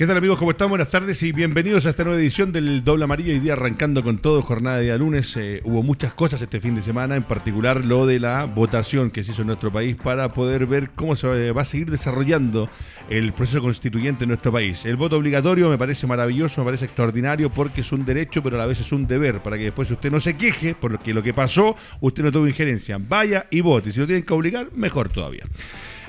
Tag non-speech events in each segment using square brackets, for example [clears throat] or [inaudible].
¿Qué tal amigos? ¿Cómo están? Buenas tardes y bienvenidos a esta nueva edición del Doble Amarillo. Hoy día arrancando con todo, jornada de día lunes. Eh, hubo muchas cosas este fin de semana, en particular lo de la votación que se hizo en nuestro país para poder ver cómo se va a seguir desarrollando el proceso constituyente en nuestro país. El voto obligatorio me parece maravilloso, me parece extraordinario porque es un derecho, pero a la vez es un deber, para que después usted no se queje porque lo que pasó, usted no tuvo injerencia. Vaya y vote. Si lo tienen que obligar, mejor todavía.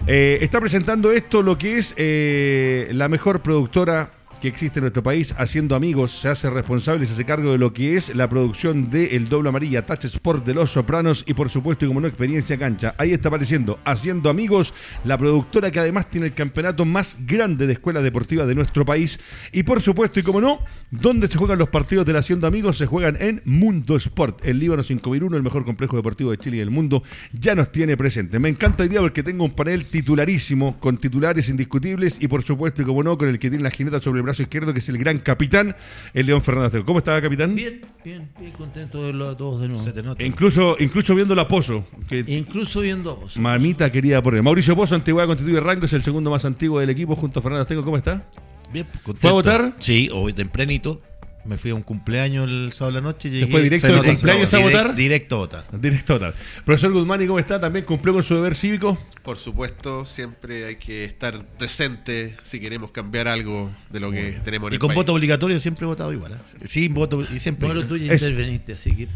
Eh, está presentando esto lo que es eh, la mejor productora que existe en nuestro país, haciendo amigos, se hace responsable y se hace cargo de lo que es la producción de El Doble Amarilla, Touch Sport de Los Sopranos y por supuesto, y como no, Experiencia Cancha. Ahí está apareciendo, haciendo amigos, la productora que además tiene el campeonato más grande de escuelas deportivas de nuestro país. Y por supuesto, y como no, ¿dónde se juegan los partidos del Haciendo Amigos? Se juegan en Mundo Sport, el Líbano 5001, el mejor complejo deportivo de Chile y del mundo, ya nos tiene presente. Me encanta día porque tengo un panel titularísimo, con titulares indiscutibles y por supuesto, y como no, con el que tiene la jineta sobre el brazo izquierdo, que es el gran capitán, el León Fernández. ¿Cómo estaba, capitán? Bien, bien, bien contento de verlo a todos de nuevo. E incluso, incluso viendo la Pozo. Que incluso viendo a Pozo. Mamita querida por él. Mauricio Pozo, Antigüedad Constituye Rango, es el segundo más antiguo del equipo junto a Fernando Azteco. ¿Cómo está? Bien, contento. ¿Fue a votar? Sí, hoy tempranito. Me fui a un cumpleaños el sábado de la noche. Llegué, fue directo de cumpleaños a votar? Directo a votar. Directo a votar. Profesor Guzmán, ¿y cómo está? ¿También cumplió con su deber cívico? Por supuesto, siempre hay que estar presente si queremos cambiar algo de lo que tenemos en Y el con país. voto obligatorio siempre he votado igual. ¿eh? Sin voto y siempre. Bueno, tú ya Es- interveniste, así que.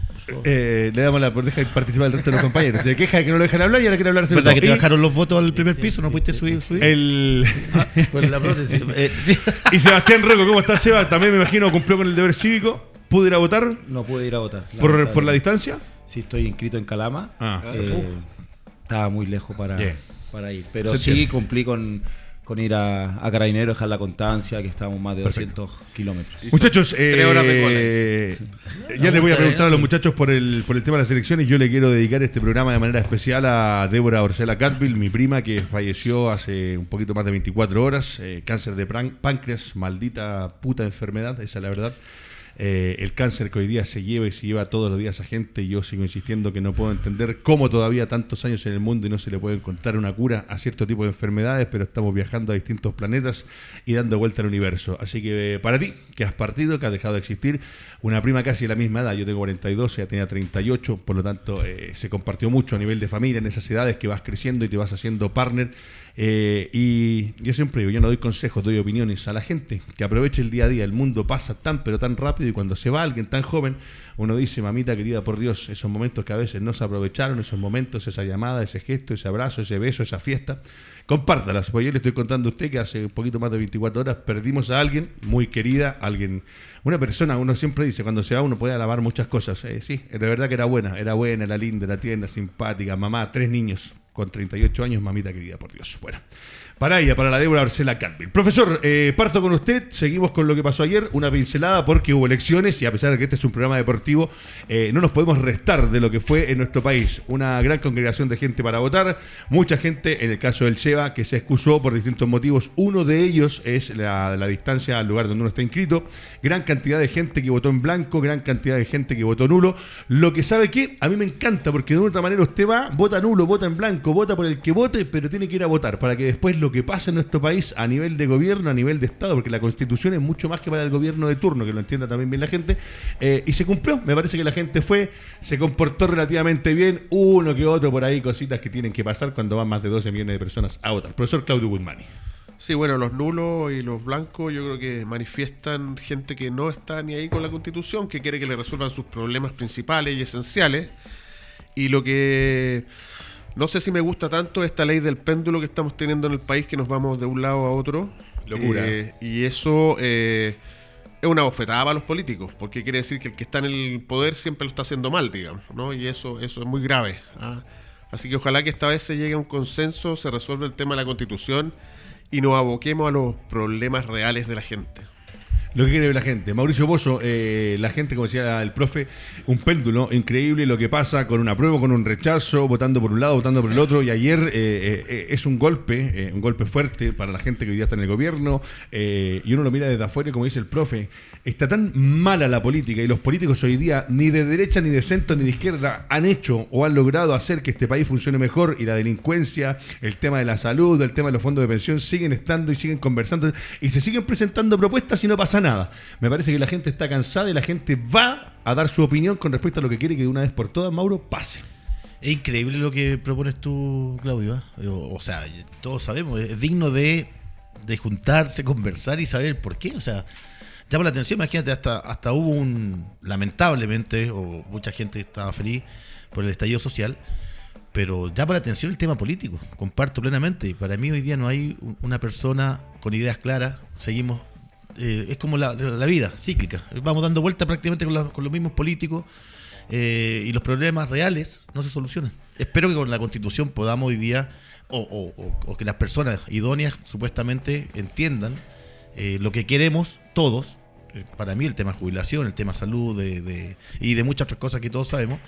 Eh, le damos la deja de participar el resto de los compañeros. Se queja de que no lo dejan hablar y ahora quiere hablar. ¿Verdad que te Y bajaron los votos al primer piso? ¿No pudiste subir? subir? El... Con la prótesis. Sí. [laughs] y Sebastián Roco, ¿cómo está Seba? También me imagino cumplió con el deber cívico. ¿Pudo ir a votar No pude ir a votar. por, por la distancia? Sí, estoy inscrito en Calama. Ah. Eh, estaba muy lejos para, para ir. Pero Se sí entiende. cumplí con, con ir a, a Carabinero, dejar la constancia, que estábamos más de 200 kilómetros. Muchachos, eh, tres horas de ya les voy a preguntar a los muchachos por el, por el tema de las elecciones. Yo le quiero dedicar este programa de manera especial a Débora Orcela Catville, mi prima que falleció hace un poquito más de 24 horas. eh, cáncer de páncreas, maldita puta enfermedad, esa es la verdad. Eh, el cáncer que hoy día se lleva y se lleva todos los días a gente. y Yo sigo insistiendo que no puedo entender cómo todavía tantos años en el mundo y no se le puede encontrar una cura a cierto tipo de enfermedades, pero estamos viajando a distintos planetas y dando vuelta al universo. Así que eh, para ti, que has partido, que has dejado de existir, una prima casi de la misma edad, yo tengo 42, ella tenía 38, por lo tanto eh, se compartió mucho a nivel de familia en esas edades que vas creciendo y te vas haciendo partner. Eh, y yo siempre digo, yo no doy consejos, doy opiniones a la gente que aproveche el día a día. El mundo pasa tan pero tan rápido y cuando se va alguien tan joven, uno dice, mamita querida, por Dios, esos momentos que a veces no se aprovecharon, esos momentos, esa llamada, ese gesto, ese abrazo, ese beso, esa fiesta, compártalas. Pues yo le estoy contando a usted que hace un poquito más de 24 horas perdimos a alguien muy querida, alguien, una persona, uno siempre dice, cuando se va uno puede alabar muchas cosas. Eh, sí, de verdad que era buena, era buena, era linda, era tierna, simpática, mamá, tres niños con 38 años, mamita querida, por Dios. Bueno, para ella, para la Débora Arcela Catville. Profesor, eh, parto con usted, seguimos con lo que pasó ayer, una pincelada porque hubo elecciones y a pesar de que este es un programa deportivo, eh, no nos podemos restar de lo que fue en nuestro país. Una gran congregación de gente para votar, mucha gente, en el caso del Cheva, que se excusó por distintos motivos. Uno de ellos es la, la distancia al lugar donde uno está inscrito. Gran cantidad de gente que votó en blanco, gran cantidad de gente que votó nulo. Lo que sabe que a mí me encanta porque de una otra manera usted va, vota nulo, vota en blanco, vota por el que vote, pero tiene que ir a votar para que después lo que pasa en nuestro país a nivel de gobierno, a nivel de Estado, porque la constitución es mucho más que para el gobierno de turno, que lo entienda también bien la gente, eh, y se cumplió. Me parece que la gente fue, se comportó relativamente bien, uno que otro por ahí, cositas que tienen que pasar cuando van más de 12 millones de personas a votar. Profesor Claudio Guzmani. Sí, bueno, los nulos y los blancos yo creo que manifiestan gente que no está ni ahí con la constitución, que quiere que le resuelvan sus problemas principales y esenciales. Y lo que no sé si me gusta tanto es esta ley del péndulo que estamos teniendo en el país, que nos vamos de un lado a otro. Locura. Eh, y eso eh, es una bofetada para los políticos, porque quiere decir que el que está en el poder siempre lo está haciendo mal, digamos, ¿no? Y eso, eso es muy grave. ¿ah? Así que ojalá que esta vez se llegue a un consenso, se resuelva el tema de la constitución y nos aboquemos a los problemas reales de la gente. Lo que quiere ver la gente. Mauricio Bozo, eh, la gente, como decía el profe, un péndulo increíble lo que pasa con una prueba, con un rechazo, votando por un lado, votando por el otro. Y ayer eh, eh, es un golpe, un golpe fuerte para la gente que hoy día está en el gobierno. y uno lo mira desde afuera, y como dice el profe, está tan mala la política y los políticos hoy día, ni de derecha, ni de centro, ni de izquierda, han hecho o han logrado hacer que este país funcione mejor y la delincuencia, el tema de la salud, el tema de los fondos de pensión siguen estando y siguen conversando y se siguen presentando propuestas y no pasa nada. Me parece que la gente está cansada y la gente va a dar su opinión con respecto a lo que quiere que de una vez por todas, Mauro, pase. Es increíble lo que propones tú, Claudio. ¿eh? O, sea, todos sabemos, es digno de, juntarse, conversar y saber por qué. O sea, llama la atención, imagínate, hasta, hasta hubo un, lamentablemente, o mucha gente estaba feliz por el estallido social, pero llama la atención el tema político, comparto plenamente. Para mí hoy día no hay una persona con ideas claras, seguimos eh, es como la, vida, cíclica. Vamos dando vuelta prácticamente con, los mismos políticos eh, y los problemas reales no se solucionan. Espero que con la constitución podamos hoy día, o, que las personas idóneas supuestamente entiendan eh, lo que queremos todos. Para mí el tema jubilación, el tema salud de, y de muchas otras cosas que todos sabemos,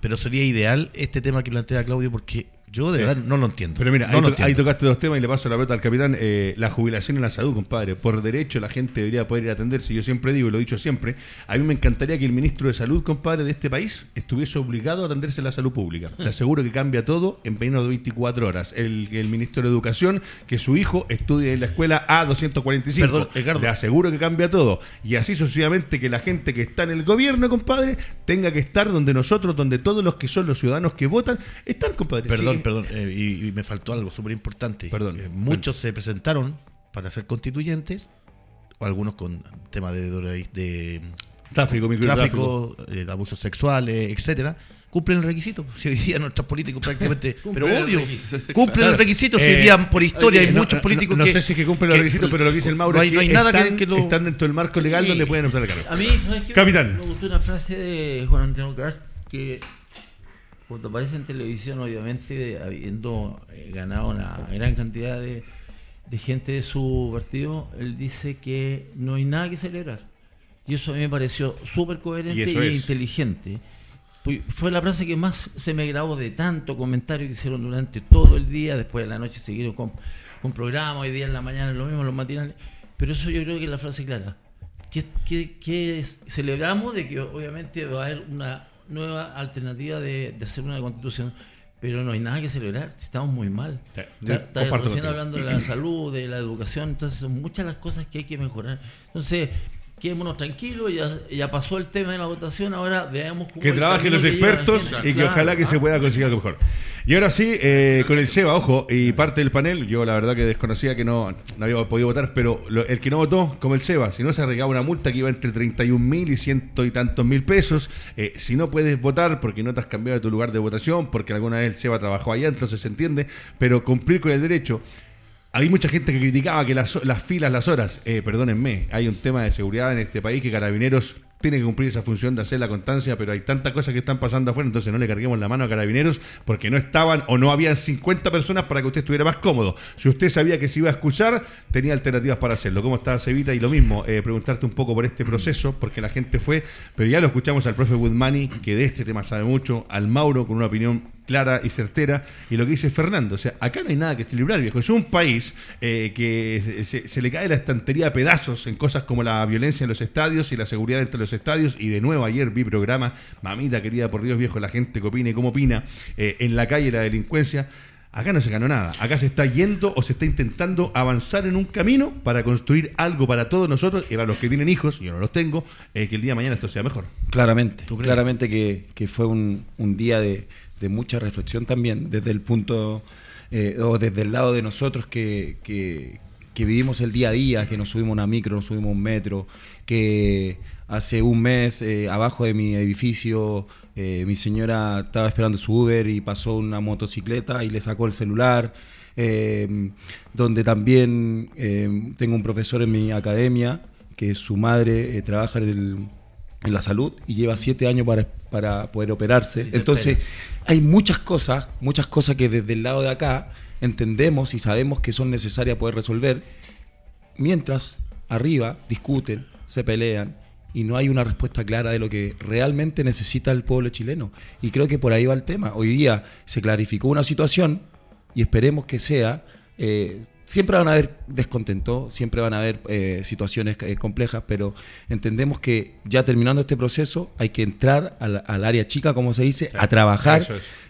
pero sería ideal este tema que plantea Claudio porque yo de verdad no lo entiendo. Pero mira, ahí, tocaste dos temas y le paso la pelota al capitán. Eh, la jubilación en la salud, compadre. Por derecho la gente debería poder ir a atenderse. Yo siempre digo, y lo he dicho siempre, a mí me encantaría que el ministro de Salud, compadre, de este país estuviese obligado a atenderse a la salud pública. Le aseguro que cambia todo en menos de 24 horas. El, el ministro de Educación, que su hijo estudie en la escuela A245. Perdón, Ricardo. Le aseguro que cambia todo. Y así sucesivamente que la gente que está en el gobierno, compadre, tenga que estar donde nosotros, donde todos los que son los ciudadanos que votan, están, compadre. Perdón, perdón, eh, y, me faltó algo súper importante. Perdón. Eh, muchos se presentaron para ser constituyentes, o algunos con tema de, de, tráfico, tráfico eh, abusos sexuales, etcétera cumplen el requisito. [laughs] Si hoy día nuestros políticos prácticamente. [laughs] pero obvio, cumplen el requisito. Si hoy día por historia hay muchos políticos que. No sé si es que cumplen los requisitos, pero lo que dice el Mauro no hay, es que nada están, que, lo... están dentro del marco legal donde pueden optar el cargo. A mí, ¿sabes qué? Capitán. Me gustó una frase de Juan Antonio Cast que cuando aparece en televisión, obviamente, habiendo eh, ganado una gran cantidad de, gente de su partido, él dice que no hay nada que celebrar. Y eso a mí me pareció súper coherente e inteligente. Fue la frase que más se me grabó de tanto comentario que hicieron durante todo el día, después de la noche siguieron con, un programa, hoy día en la mañana lo mismo, los matinales. Pero eso yo creo que es la frase clara. Que, que celebramos de que obviamente va a haber una nueva alternativa de, hacer una constitución, pero no hay nada que celebrar, estamos muy mal. Está, recién hablando de la salud, de la educación, entonces son muchas las cosas que hay que mejorar. Entonces, quedémonos tranquilos, ya, ya pasó el tema de la votación, ahora veamos cómo... Que trabajen los expertos y que ojalá que se pueda conseguir algo mejor. Y ahora sí, eh, con el SEBA, ojo, y parte del panel, yo la verdad que desconocía que no, no había podido votar, pero el que no votó, como el SEBA, si no se arreglaba una multa que iba entre 31 mil y ciento y tantos mil pesos, eh, si no puedes votar porque no te has cambiado de tu lugar de votación, porque alguna vez el SEBA trabajó allá, entonces se entiende, pero cumplir con el derecho hay mucha gente que criticaba que las, las filas, las horas, eh, perdónenme, hay un tema de seguridad en este país que Carabineros tiene que cumplir esa función de hacer la constancia, pero hay tantas cosas que están pasando afuera, entonces no le carguemos la mano a Carabineros porque no estaban o no habían 50 personas para que usted estuviera más cómodo. Si usted sabía que se iba a escuchar, tenía alternativas para hacerlo. ¿Cómo está Cevita? Y lo mismo, eh, preguntarte un poco por este proceso, porque la gente fue, pero ya lo escuchamos al profe Woodmani, que de este tema sabe mucho, al Mauro con una opinión clara y certera. Y lo que dice Fernando, o sea, acá no hay nada que celebrar, viejo. Es un país eh, que se, le cae la estantería a pedazos en cosas como la violencia en los estadios y la seguridad entre los estadios. Y de nuevo ayer vi programa, mamita querida por Dios, viejo, la gente que opine, cómo opina, eh, en la calle la delincuencia. Acá no se ganó nada. Acá se está yendo o se está intentando avanzar en un camino para construir algo para todos nosotros y para los que tienen hijos, yo no los tengo, eh, que el día de mañana esto sea mejor. Claramente. Claramente que, que fue un, un día de, de mucha reflexión también desde el punto eh, o desde el lado de nosotros que, que, vivimos el día a día, que nos subimos una micro, nos subimos un metro, que hace un mes eh, abajo de mi edificio eh, mi señora estaba esperando su Uber y pasó una motocicleta y le sacó el celular. donde también tengo un profesor en mi academia que su madre trabaja en el en la salud y lleva siete años para, para poder operarse. Entonces, hay muchas cosas, muchas cosas que desde el lado de acá entendemos y sabemos que son necesarias poder resolver, mientras arriba discuten se pelean y no hay una respuesta clara de lo que realmente necesita el pueblo chileno. Y creo que por ahí va el tema. Hoy día se clarificó una situación y esperemos que sea... eh, siempre van a haber descontentos, siempre van a haber eh, situaciones eh, complejas, pero entendemos que ya terminando este proceso hay que entrar al, al área chica, como se dice, a trabajar.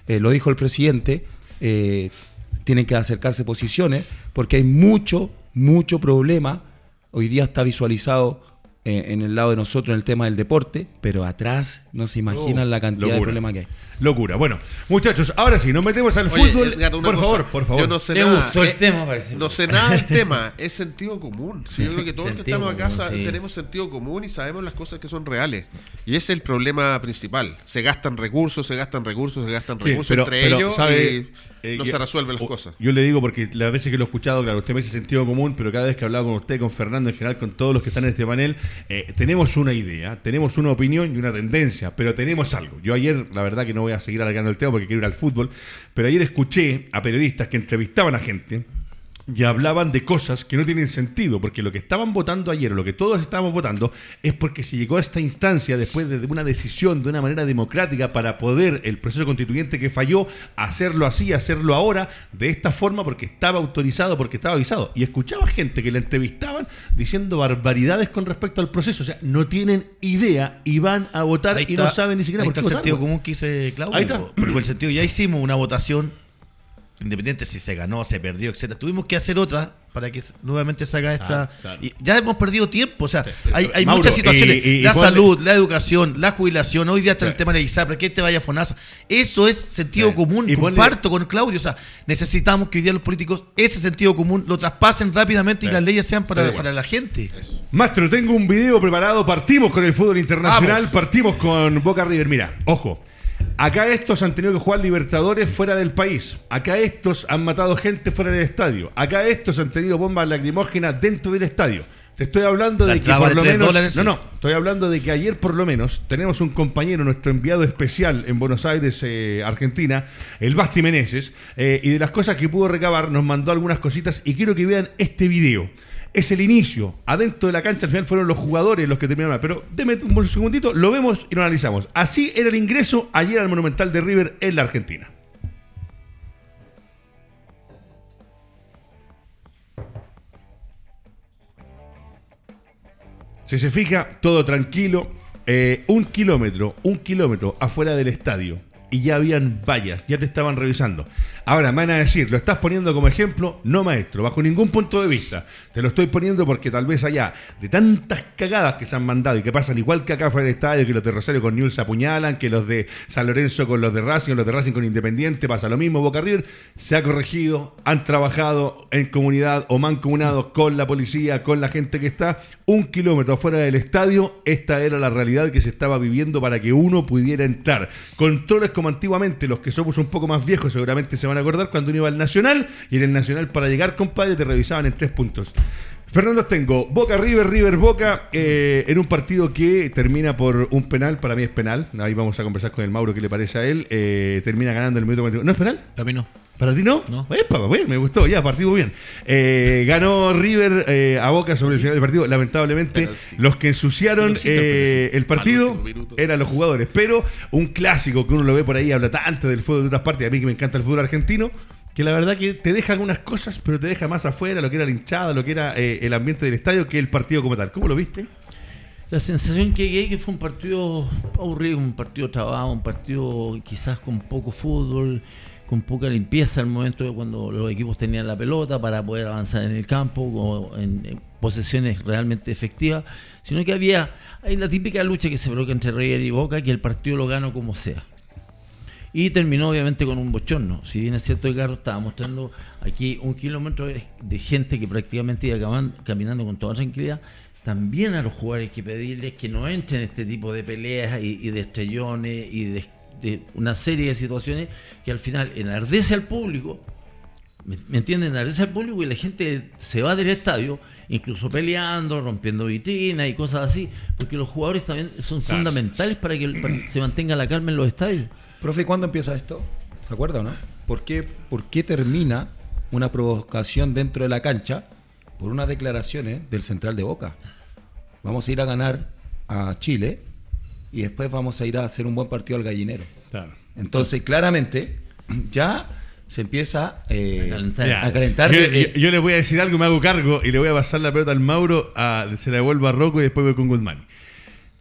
es. Lo dijo el presidente, tienen que acercarse posiciones, porque hay mucho, mucho problema. Hoy día está visualizado eh, en el lado de nosotros en el tema del deporte, pero atrás no se imaginan la cantidad de problemas que hay. Locura. Bueno, muchachos, ahora sí, nos metemos al Oye, fútbol. Edgar, por cosa. favor, por favor. Yo no sé Le nada. gustó el eh, tema, parece. No sé nada del tema, es sentido común. Sí, yo creo que todos los que estamos acá común, sa- sí. tenemos sentido común y sabemos las cosas que son reales. Y ese es el problema principal. Se gastan recursos, se gastan recursos, se gastan Sí, recursos pero- entre pero, ellos ¿sabe? y Eh, no yo- se resuelven las o- cosas. Yo le digo porque las veces que lo he escuchado, claro, usted me dice sentido común, pero cada vez que he hablado con usted, con Fernando en general, con todos los que están en este panel, eh, tenemos una idea, tenemos una opinión y una tendencia, pero tenemos algo. Yo ayer, la verdad que no voy a seguir alargando el tema porque quiero ir al fútbol, pero ayer escuché a periodistas que entrevistaban a gente y hablaban de cosas que no tienen sentido, porque lo que estaban votando ayer, lo que todos estábamos votando, es porque se llegó a esta instancia después de una decisión de una manera democrática para poder el proceso constituyente que falló, hacerlo así, hacerlo ahora, de esta forma, porque estaba autorizado, porque estaba avisado. Y escuchaba gente que la entrevistaban diciendo barbaridades con respecto al proceso, o sea, no tienen idea y van a votar y no saben ni siquiera ahí por qué está el votar, sentido común que dice Claudio. Ahí está. Porque el sentido, ya hicimos una votación, independiente si se ganó, se perdió, etcétera. Tuvimos que hacer otra para que nuevamente se haga esta. Ah, claro. y ya hemos perdido tiempo, o sea, hay, hay Mauro, muchas situaciones. y- y- y la salud, la educación, la jubilación, hoy día está el tema de ISAPRE, que te vaya a FONASA. Eso es sentido común, Y ponle- comparto con Claudio. O sea, necesitamos que hoy día los políticos ese sentido común lo traspasen rápidamente y las leyes sean para, para la gente. Maestro, tengo un video preparado. Partimos con el fútbol internacional, Vamos. partimos con Boca River. Mira, ojo. Acá estos han tenido que jugar Libertadores fuera del país. Acá estos han matado gente fuera del estadio. Acá estos han tenido bombas lacrimógenas dentro del estadio. Te estoy hablando La de que por lo menos. dólares, no, no. Estoy hablando de que ayer por lo menos tenemos un compañero, nuestro enviado especial en Buenos Aires, eh, Argentina, el Basti Meneses, eh, y de las cosas que pudo recabar nos mandó algunas cositas y quiero que vean este video. Es el inicio. Adentro de la cancha al final fueron los jugadores los que terminaron. Pero deme un segundito, lo vemos y lo analizamos. Así era el ingreso ayer al Monumental de River en la Argentina. Si se fija, todo tranquilo. Eh, un kilómetro, un kilómetro afuera del estadio. Y ya habían vallas, ya te estaban revisando. Ahora me van a decir, ¿lo estás poniendo como ejemplo? No, maestro, bajo ningún punto de vista. Te lo estoy poniendo porque tal vez allá, de tantas cagadas que se han mandado y que pasan igual que acá fuera del estadio, que los de Rosario con Newell's se apuñalan, que los de San Lorenzo con los de Racing, los de Racing con Independiente, pasa lo mismo. Boca River se ha corregido, han trabajado en comunidad o mancomunado con la policía, con la gente que está un kilómetro afuera del estadio. Esta era la realidad que se estaba viviendo para que uno pudiera entrar. Controles como antiguamente, los que somos un poco más viejos seguramente se van a acordar cuando uno iba al Nacional y en el Nacional para llegar, compadre, te revisaban en tres puntos. Fernando tengo Boca River, River Boca, eh, en un partido que termina por un penal, para mí es penal, ahí vamos a conversar con el Mauro qué le parece a él, eh, termina ganando el minuto 41. ¿No es penal? A mí no. ¿Para ti no? No. Epa, bien, me gustó, ya, partimos bien. Eh, ganó River eh, a Boca sobre el final del partido. Lamentablemente, los que ensuciaron eh, el partido eran los jugadores. Pero un clásico que uno lo ve por ahí, habla tanto del fútbol de otras partes, a mí que me encanta el fútbol argentino, que la verdad que te deja algunas cosas, pero te deja más afuera lo que era la hinchada, lo que era eh, el ambiente del estadio, que el partido como tal. ¿Cómo lo viste? La sensación que llegué que fue un partido aburrido, un partido trabado, un partido quizás con poco fútbol, con poca limpieza al momento de cuando los equipos tenían la pelota para poder avanzar en el campo o en, posesiones realmente efectivas, sino que había hay la típica lucha que se provoca entre River y Boca, que el partido lo gano como sea. Y terminó obviamente con un bochorno. Si bien es cierto que Carlos estaba mostrando aquí un kilómetro de gente que prácticamente iba caminando con toda tranquilidad, también a los jugadores que pedirles que no entren en este tipo de peleas y, y de estrellones y de, de una serie de situaciones que al final enardece al público, ¿me, entienden? Enardece al público y la gente se va del estadio, incluso peleando, rompiendo vitrinas y cosas así, porque los jugadores también son fundamentales para que, para que se mantenga la calma en los estadios. Profe, ¿cuándo empieza esto? ¿Se acuerda o no? ¿Por qué, ¿Por qué termina una provocación dentro de la cancha por unas declaraciones del central de Boca? vamos a ir a ganar a Chile y después vamos a ir a hacer un buen partido al gallinero. Claro. Entonces, claramente, [clears throat] ya se empieza eh, A calentar. Ya. a calentar. Yo, yo- yo le voy a decir algo, me hago cargo y le voy a pasar la pelota al Mauro, a- se la devuelvo a Rocco y después voy con Guzmán.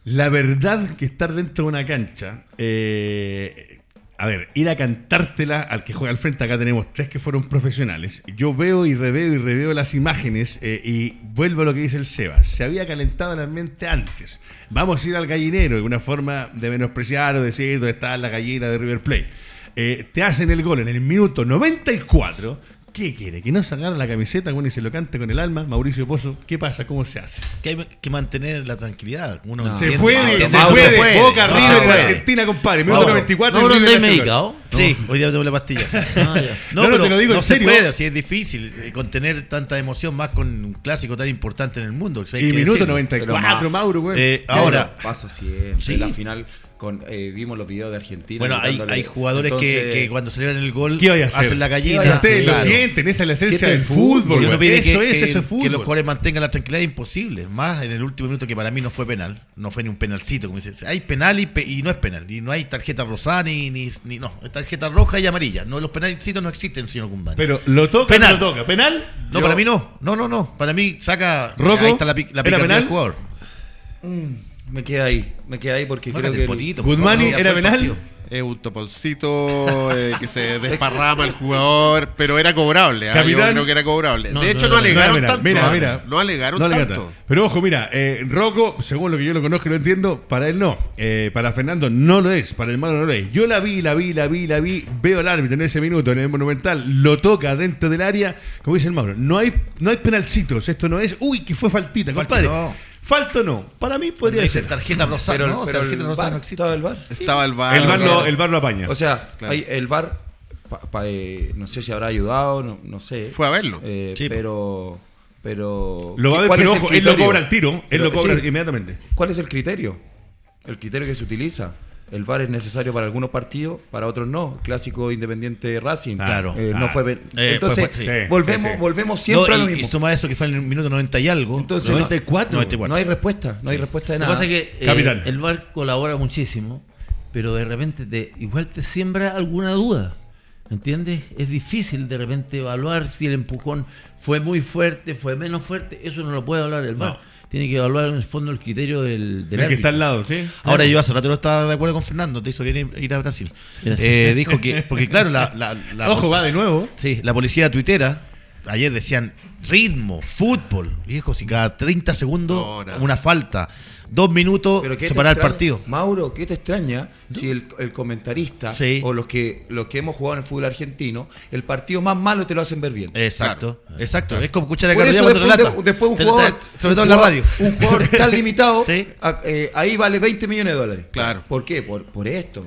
La verdad que estar dentro de una cancha, eh, a ver, ir a cantártela al que juega al frente, acá tenemos tres que fueron profesionales. Yo veo y reveo y reveo las imágenes eh, y vuelvo a lo que dice el Seba. Se había calentado el ambiente antes. Vamos a ir al gallinero, una forma de menospreciar o decir dónde está la gallina de River Plate. Eh, te hacen el gol en el minuto 94. ¿Qué quiere? ¿Que no se agarre la camiseta bueno, y se lo cante con el alma? Mauricio Pozo, ¿qué pasa? ¿Cómo se hace? Que hay que mantener la tranquilidad. Uno No. Se puede, Ah, se, Mauro, puede. Boca no, River en. Argentina, compadre. Minuto Mauro, 94. Mauro, River ¿andáis Nacional. medicado? Sí, hoy día tomé la pastilla. [laughs] Ah. No, No, no, pero te lo digo no en se serio. puede, si es difícil eh, contener tanta emoción, más con un clásico tan importante en el mundo. Y minuto decirlo. 94, Pero, Mauro, güey. Eh, ahora, pasa siempre. Sí. La final, con, eh, vimos los videos de Argentina. bueno, hay, hay jugadores que, Entonces, que cuando celebran el gol hacen la gallina. Lo sienten, esa es la esencia del el fútbol. fútbol, Si uno güey. pide Eso que, es que- ese que fútbol. los jugadores mantengan la tranquilidad es imposible. Más en el último minuto que para mí no fue penal. No fue ni un penalcito. Como dice. Hay penal y, pe- y no es penal. Y no hay tarjeta rosada ni, ni, ni- no. Es tarjeta roja y amarilla. No, los penalcitos no existen, señor Guzmán. Pero lo toca, Penal. lo toca. ¿Penal? no, Yo- para mí no. No, no, no. Para mí saca. ¿Roco? Ahí está la, pi- la del jugador. Me queda ahí, me queda ahí porque creo que el el- potito. Guzmani, Ya ¿era el penal? Es un toponcito eh, que se [laughs] desparrama el jugador, pero era cobrable. ¿ah? Yo creo que era cobrable. No, de hecho, no, no, no, alegaron mira, tanto. mira, ¿ah? mira. No alegaron No tanto. Pero ojo, mira, eh, Rocco, según lo que yo lo conozco y lo entiendo, para él no. Eh, para Fernando no lo es, para el hermano no lo es. Yo la vi, la vi, la vi, la vi, veo al árbitro en ese minuto en el Monumental, lo toca dentro del área, como dice el Mauro, no hay, no hay penalcitos, esto no es, uy, que fue faltita, Falta, compadre. No. Falta no, para mí podría Dice ser. tarjeta rosada. pero, no, o sea, pero tarjeta el rosada no existe. ¿estaba el VAR? Estaba el VAR. El bar, lo, claro. el VAR lo apaña. O sea, Claro. hay- el VAR, pa- pa- eh, no sé si habrá ayudado, no, no sé. Fue a verlo. Eh, Sí. pero, pero. lo va a ver, ¿cuál pero ojo, él lo cobra al tiro, él Pero, lo cobra sí, inmediatamente. ¿Cuál es el criterio? El criterio que se utiliza. El VAR es necesario para algunos partidos, para otros no. Clásico Independiente Racing. Claro. Eh, Ah. no fue. ben- Eh, Entonces, fue- fue- sí. volvemos, Sí, sí. volvemos siempre No, a lo y, y mismo. suma eso que fue en el minuto 90 y algo. Entonces, no- 94. 94. No hay respuesta, no hay respuesta de Lo que nada. pasa es que eh, el VAR colabora muchísimo, pero de repente te, igual te siembra alguna duda. ¿Entiendes? Es difícil de repente evaluar si el empujón fue muy fuerte, fue menos fuerte. Eso no lo puede hablar el VAR. Tiene que evaluar en el fondo el criterio del, del El que está al lado, ¿sí? Ahora yo hace rato no estaba de acuerdo con Fernando, te hizo bien ir- ir a Brasil. Eh, dijo que, porque claro, la, la, la- Ojo, va de nuevo. sí, la policía tuitera, ayer decían ritmo, fútbol, viejo, si cada 30 segundos No, una falta, dos minutos Pero ¿qué se te para el partido. Mauro, ¿qué te extraña si el, el comentarista Sí. o los que los que hemos jugado en el fútbol argentino, el partido más malo te lo hacen ver bien? Exacto, exacto. Es como escuchar a Carlos después, relata. de- después un Te- te- jugador, sobre todo en la radio. un jugador [laughs] tan limitado, Sí. a- eh, ahí vale 20 millones de dólares. Claro. ¿Por qué? Por, por esto.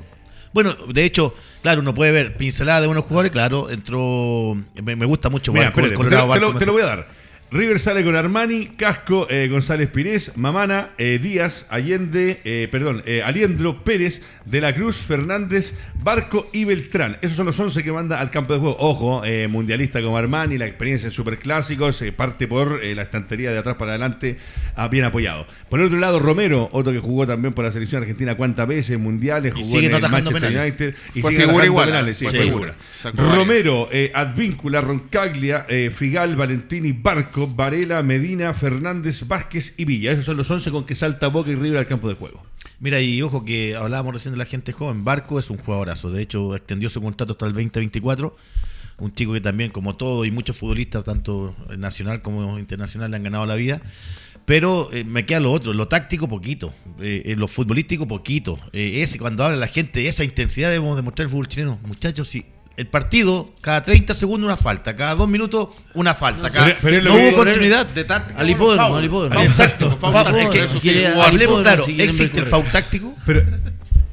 Bueno, de hecho, claro, uno puede ver pinceladas de unos jugadores, claro, entró, me, me gusta mucho Mira, jugar con el espérate, te, Colorado lo- te lo, Barco te lo voy a dar. River sale con Armani, Casco, eh, González Pires, Mamana, eh, Díaz, Allende, eh, perdón, eh, Aliendro, Pérez, De la Cruz, Fernández, Barco y Beltrán. Esos son los 11 que manda al campo de juego. Ojo, mundialista como Armani, la experiencia en superclásicos, parte por la estantería de atrás para adelante, ah, bien apoyado. Por el otro lado, Romero, otro que jugó también por la selección argentina cuántas veces, mundiales, Y jugó sigue en el Manchester penales. United y Fue sigue figura igual, penales, sí, fue figura. Romero, Advíncula, Roncaglia, Figal, Valentini, Barco, Varela, Medina, Fernández, Vázquez y Villa. Esos son los 11 con que salta Boca y River al campo de juego. Mira, y ojo que hablábamos recién de la gente joven. Barco es un jugadorazo. De hecho, extendió su contrato hasta el 2024. Un chico que también, como todo y muchos futbolistas, tanto nacional como internacional, le han ganado la vida. Pero eh, me queda lo otro, lo táctico poquito, eh, lo futbolístico poquito. Eh, ese, cuando habla la gente, esa intensidad debemos demostrar el fútbol chileno. Muchachos, si el partido, cada 30 segundos una falta, cada dos minutos una falta. cada- pero- pero es lo no hubo continuidad de táctica. Al hipódromo, al hipódromo. Exacto, Hablemos claro, existe el foul táctico. Pero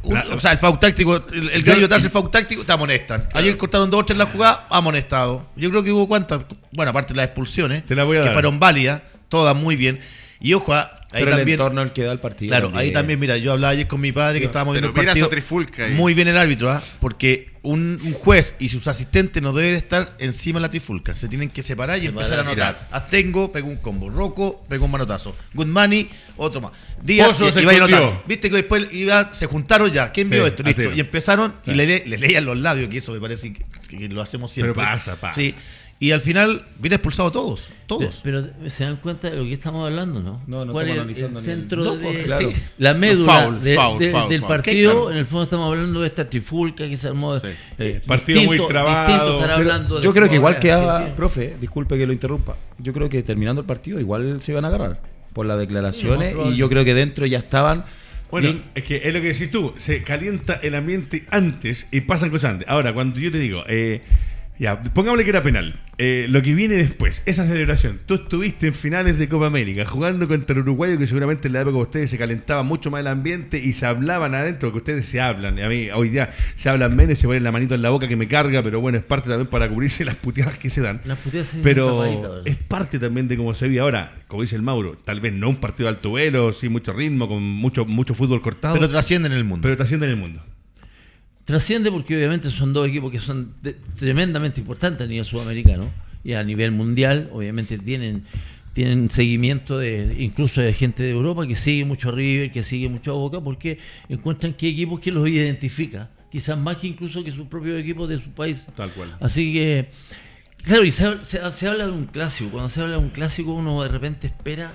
La- o sea, el foul táctico, el, el gallo te hace el foul táctico, te amonestan. Ayer cortaron dos o tres en la jugada, amonestado. Yo creo que hubo cuántas, bueno, aparte de las expulsiones, Te la voy a que dar. fueron válidas, todas muy bien. Y ojo, Ahí Pero el también, entorno el que da el partido. claro, también. ahí también, mira, yo hablaba ayer con mi padre que estábamos viendo Pero el partido. esa trifulca ahí. Muy bien el árbitro, ¿ah? porque un, un juez y sus asistentes no deben estar encima de la trifulca. Se tienen que separar y empezar a anotar. Astengo pegó un combo. Rocco pegó un manotazo. Goodmani, otro más. Díaz y, vaya a anotar. Viste que después iba, se juntaron ya. ¿Quién vio Sí, esto? Listo. Y empezaron y le- le leían los labios, que eso me parece que, que lo hacemos siempre. Pero pasa, pasa. Sí. Y al final viene expulsado todos. Todos. Pero se dan cuenta de lo que estamos hablando, ¿no? No, no ¿Cuál estamos es el analizando ni el- centro No, de pues, claro. sí. la médula Foul, de- foul, de- foul, del foul. partido? Claro. En el fondo estamos hablando de esta trifulca que se armó. Sí. eh, Partido muy trabado. distinto estar Pero hablando de Yo creo que igual quedaba, profe, disculpe que lo interrumpa. Yo creo que terminando el partido igual se iban a agarrar por las declaraciones Sí, no, y yo creo que dentro ya estaban Bueno, bien- es que es lo que decís tú, se calienta el ambiente antes y pasan cosas antes. Ahora, cuando yo te digo, eh, ya, pongámosle que era penal, eh, lo que viene después, esa celebración, tú estuviste en finales de Copa América jugando contra el uruguayo que seguramente en la época de ustedes se calentaba mucho más el ambiente y se hablaban adentro, porque ustedes se hablan, y a mí hoy día se hablan menos y se ponen la manito en la boca que me carga, pero bueno, es parte también para cubrirse las puteadas que se dan. Las puteadas se Pero es parte también de cómo se vive ahora, como dice el Mauro, tal vez no un partido de alto vuelo, sin mucho ritmo, con mucho, mucho fútbol cortado, Pero pero, trascienden en el mundo. trasciende en el mundo. Trasciende porque obviamente son dos equipos que son de- tremendamente importantes a nivel sudamericano y a nivel mundial. Obviamente tienen tienen seguimiento de incluso de gente de Europa que sigue mucho a River, que sigue mucho a Boca, porque encuentran que equipos que los identifica, quizás más que incluso que sus propios equipos de su país. Tal cual. Así que, claro, y se, se- se habla de un clásico. Cuando se habla de un clásico, uno de repente espera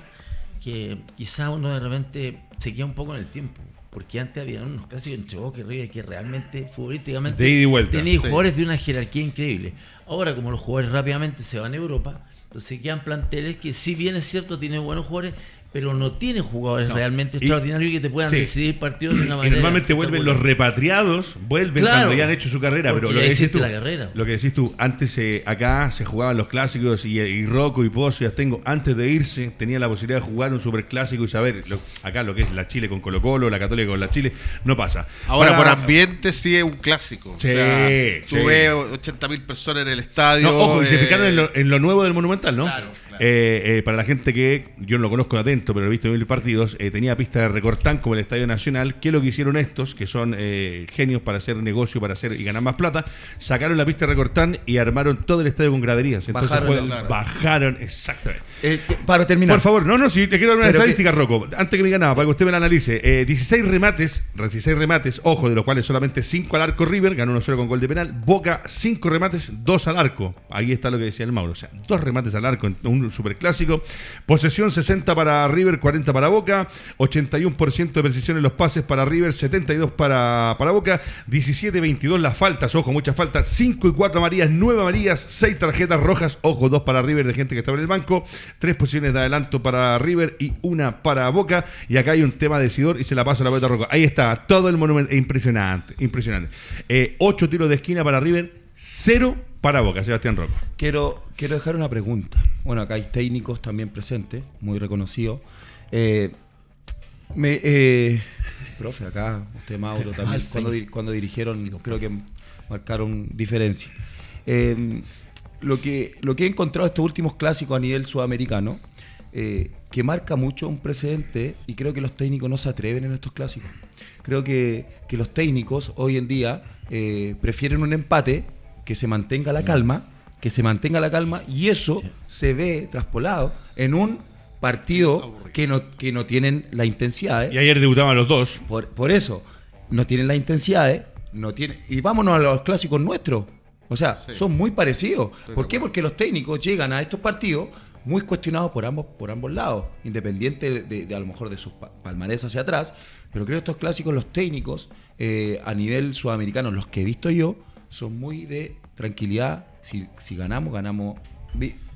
que quizás uno de repente se queda un poco en el tiempo. Porque antes había unos clásicos entre Boca y River que realmente, futbolísticamente, De ida y vuelta. tenía Sí. jugadores de una jerarquía increíble. Ahora, como los jugadores rápidamente se van a Europa, entonces quedan planteles que, si bien es cierto, tienen buenos jugadores, pero no tienen jugadores No. realmente Y- extraordinarios que te puedan Sí. decidir partidos de una Y manera. normalmente vuelven los repatriados, vuelven Claro, cuando ya han hecho su carrera. Pero lo que, decís tú, la carrera. lo que decís tú, antes eh, acá se jugaban los clásicos y, y Rocco y Pozo y Astengo, antes de irse, tenía la posibilidad de jugar un superclásico y saber, lo- acá lo que es la Chile con Colo Colo, la Católica con la Chile, no pasa. Ahora, Para- por ambiente sí es un clásico. Sí, o sea, sí. ves 80.000 personas en el estadio. No, ojo, y se eh, fijaron en lo, en lo nuevo del Monumental, ¿no? Claro. Eh, eh, para la gente que yo no lo conozco de atento, pero he visto mil partidos, eh, tenía pista de recortán como el Estadio Nacional. ¿Qué es lo que hicieron estos, que son eh, genios para hacer negocio, para hacer y ganar más plata? Sacaron la pista de recortán y armaron todo el estadio con graderías. Entonces Bajaron claro. bajaron, exactamente. Que- para terminar. Por favor, no, no, sí, te quiero dar una estadística, Rocco. Antes que me diga nada, para que usted me la analice. Eh, 16 remates, 16 remates, ojo, de los cuales solamente 5 al arco River, ganó 1-0 con gol de penal. Boca, 5 remates, 2 al arco. Ahí está lo que decía el Mauro. O sea, 2 remates al arco en un superclásico. Posesión 60 para River, 40 para Boca. 81% de precisión en los pases para River, 72 para, para Boca. 17-22 las faltas, ojo, muchas faltas. 5 y 4 amarillas, 9 amarillas, 6 tarjetas rojas, ojo, 2 para River de gente que estaba en el banco. 3 posiciones de adelanto para River y una para Boca. Y acá hay un tema decidor y se la paso a la pelota Rocco. Ahí está, todo el monumento. Impresionante, impresionante. 8 tiros de esquina para River, 0 para Boca, Sebastián Rocco. Quiero, quiero dejar una pregunta. Bueno, acá hay técnicos también presentes, muy reconocidos. Eh, me, eh, profe, acá, usted Mauro [laughs] también, cuando, cuando dirigieron, creo que marcaron diferencia. Eh, lo, que, lo que he encontrado estos últimos clásicos a nivel sudamericano, eh, que marca mucho un precedente y creo que los técnicos no se atreven en estos clásicos. Creo que, que los técnicos hoy en día prefieren un empate que se mantenga la calma, que se mantenga la calma y eso se ve traspolado en un partido que no, que no tienen la intensidad. ¿eh? Y ayer debutaban los dos. Por, por eso, no tienen la intensidad, ¿eh? no tienen, y vámonos a los clásicos nuestros. O sea, son muy parecidos. ¿Por qué? Porque los técnicos llegan a estos partidos muy cuestionados por ambos, por ambos lados, independiente de, de- de a lo mejor de sus pa- palmarés hacia atrás. Pero creo que estos clásicos, los técnicos, eh, a nivel sudamericano, los que he visto yo, son muy de tranquilidad. Si, si ganamos, ganamos.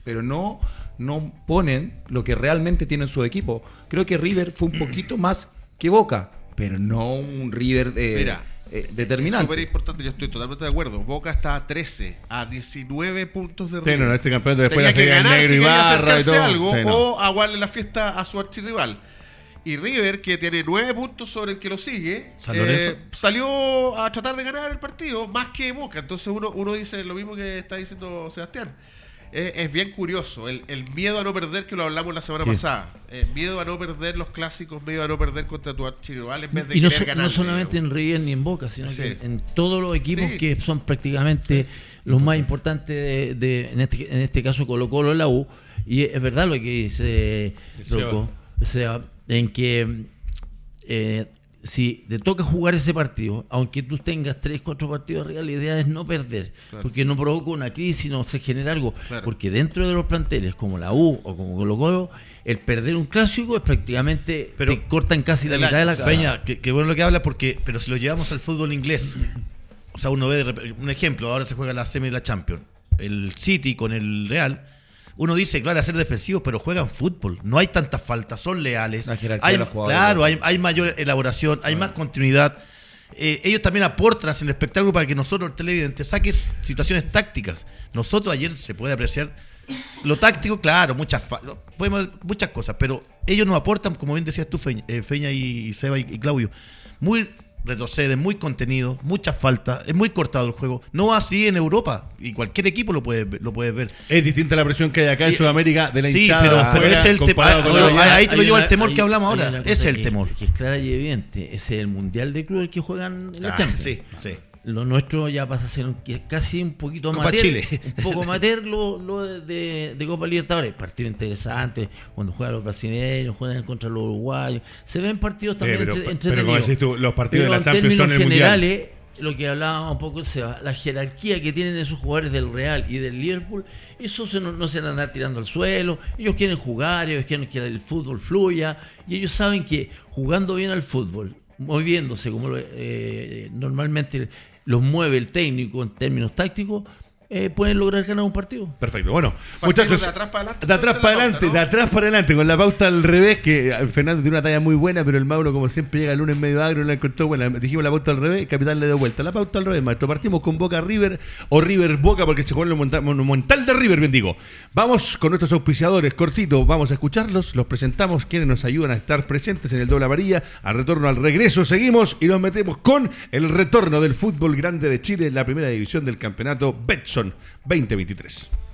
Pero no, no ponen lo que realmente tienen su equipo. Creo que River fue un poquito más que Boca, pero no un River eh, Mira, eh, Es determinante. súper importante, yo estoy totalmente de acuerdo. Boca está a 13, a 19 puntos de Sí, River. no, no, este campeonato después Tenía la que ganar negro si y quería barra y todo. algo Sí, no. o aguarle la fiesta a su archirrival. Y River, que tiene 9 puntos sobre el que lo sigue, San eh, salió a tratar de ganar el partido más que Boca. Entonces uno, uno dice lo mismo que está diciendo Sebastián. es, es bien curioso. El, el miedo a no perder, que lo hablamos la semana Sí. pasada. El miedo a no perder los clásicos, miedo a no perder contra tu archirrival en vez de y no, querer so- ganar. no solamente en River ni en Boca, sino Sí. que en todos los equipos Sí. que son prácticamente los más importantes de, de- en, este, en este caso Colo Colo en la U. Y es verdad lo que dice. Rocco, o sea, en que eh, si te toca jugar ese partido, aunque tú tengas 3, 4 partidos arriba, la idea es no perder, porque no provoca una crisis, no se genera algo. Claro. Porque dentro de los planteles, como la U o como Colo Colo, el perder un clásico es prácticamente Pero- te cortan casi la mitad de la cabeza. Peña, que, que bueno lo que habla, porque, pero si lo llevamos al fútbol inglés, o sea, uno ve de un ejemplo, ahora se juega la semi de la Champions, el City con el Real, uno dice, claro, hacer defensivos, pero juegan fútbol, no hay tantas faltas, son leales, La hay, de claro, hay, hay mayor elaboración, hay más continuidad. Eh, ellos también aportan hacia el espectáculo para que nosotros, el televidente, saque situaciones tácticas. Nosotros ayer se puede apreciar lo táctico, claro, muchas podemos muchas cosas, pero ellos nos aportan, como bien decías tú, Feña, eh, Feña y, y Seba y, y Claudio, muy retroceden, muy contenido, muchas faltas, es muy cortado el juego. No así en Europa, y cualquier equipo lo puede, ver- lo puede ver. Es distinta la presión que hay acá en Y- Sudamérica de la sí, hinchada pero- afuera, es el la- ahí- ahí te lo al una- temor hay- que hablamos ahora. Ese es el que- temor. Que es clara y evidente. Ese es el mundial de clubes que juegan en la Ah, Champions. sí, sí. Lo nuestro ya pasa a ser un- que casi un poquito Copa amateur. Chile. Un poco amateur lo, lo de, de Copa Libertadores. Partido interesante. Cuando juegan los brasileños, juegan contra los uruguayos. Se ven partidos también pero- entre- pero entretenidos. como decís tú, los partidos de la en Champions términos son el mundial. generales, lo que hablábamos un poco, Seba, la jerarquía que tienen esos jugadores del Real y del Liverpool, eso se no, no se van a andar tirando al suelo. Ellos quieren jugar, ellos quieren que el fútbol fluya. Y ellos saben que jugando bien al fútbol, moviéndose como eh, normalmente los mueve el técnico en términos tácticos, eh, pueden lograr ganar un partido. Perfecto, bueno, muchachos, de atrás para adelante, de atrás para la adelante, pauta, de atrás para adelante, con la pauta al revés, que eh, Fernando tiene una talla muy buena, pero el Mauro, como siempre, llega el lunes medio agro, no la encontró buena. Dijimos la pauta al revés, Capitán le dio vuelta. La pauta al revés, maestro. Partimos con Boca River o River Boca, porque se juega en el monumental de River, bien digo. Vamos con nuestros auspiciadores, cortito, vamos a escucharlos, los presentamos, quienes nos ayudan a estar presentes en el doble amarilla. Al retorno, al regreso, seguimos y nos metemos con el retorno del fútbol grande de Chile, la primera división del campeonato Betson 2023.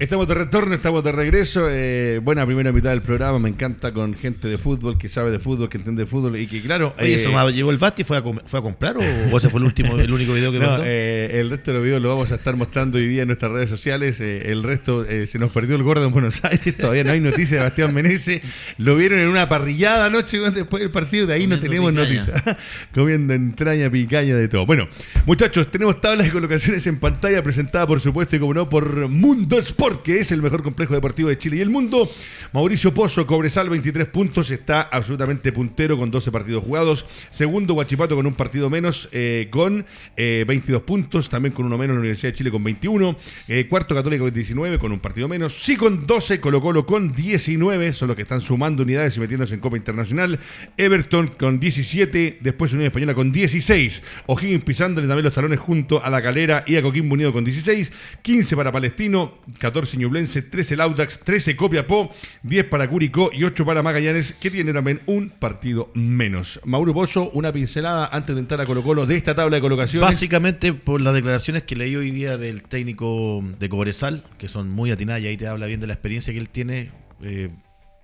Estamos de retorno, estamos de regreso. eh, buena primera mitad del programa. Me encanta con gente de fútbol que sabe de fútbol, que entiende de fútbol y que, claro. Oye, eh, ¿eso más llegó el Bati y fue a, fue a comprar o, o ese fue el último, el único video que no, mandó? eh, el resto de los videos lo vamos a estar mostrando hoy día en nuestras redes sociales. eh, el resto eh, se nos perdió el gordo en Buenos [laughs] Aires. Todavía no hay noticia de Bastián Menezes. Lo vieron en una parrillada anoche después del partido. De ahí no tenemos picaña. noticia. [laughs] Comiendo entraña, picaña, de todo. Bueno, muchachos, tenemos tablas de colocaciones en pantalla presentada, por supuesto, y como no, por Mundo Sport. Porque es el mejor complejo deportivo de Chile y el mundo. Mauricio Pozo, Cobresal, 23 puntos, está absolutamente puntero con 12 partidos jugados. Segundo, Guachipato con un partido menos, eh, con eh, 22 puntos, también con uno menos la Universidad de Chile con 21. Eh, cuarto, Católico con 19, con un partido menos. Sí con 12, Colo Colo con 19, son los que están sumando unidades y metiéndose en Copa Internacional. Everton con 17, después Unión Española con 16. O'Higgins pisándole también los talones junto a La Calera y a Coquimbo Unido con 16. 15 para Palestino, 14 Ñublense, 13 Laudax, 13 Copiapó, 10 para Curicó y 8 para Magallanes, que tiene también un partido menos. Mauro Pozo, una pincelada antes de entrar a Colo Colo de esta tabla de colocaciones. Básicamente por las declaraciones que leí hoy día del técnico de Cobresal, que son muy atinadas y ahí te habla bien de la experiencia que él tiene. Eh,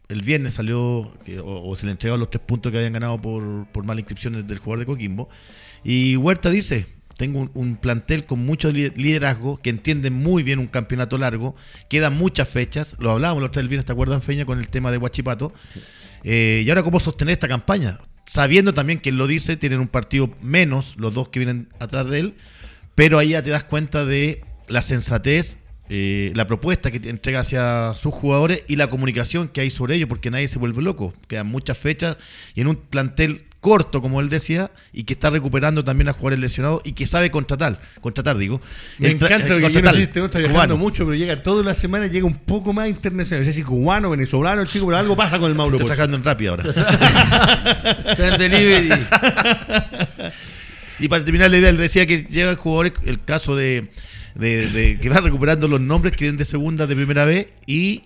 el viernes salió, o se le entregaron los tres puntos que habían ganado por, por mala inscripción del jugador de Coquimbo. Y Huerta dice, tengo un, un plantel con mucho li- liderazgo, que entiende muy bien un campeonato largo, quedan muchas fechas, lo hablábamos los tres viernes, ¿te acuerdas, Feña, con el tema de Huachipato? Eh, y ahora, ¿cómo sostener esta campaña? Sabiendo también que él lo dice, tienen un partido menos los dos que vienen atrás de él, pero ahí ya te das cuenta de la sensatez, eh, la propuesta que entrega hacia sus jugadores y la comunicación que hay sobre ellos, porque nadie se vuelve loco. Quedan muchas fechas y en un plantel corto, como él decía, y que está recuperando también a jugadores lesionados y que sabe contratar, contratar digo. Me encanta porque yo no sé si este está viajando cubano. mucho, pero llega todas las semanas, llega un poco más internacional. No sé si cubano, venezolano, el chico, pero algo pasa con el Mauro Está trabajando en Rappi ahora. [laughs] Está en delivery. Y para terminar la idea, él decía que llegan jugadores, el caso de, de- de que va recuperando los nombres que vienen de segunda, de primera vez, y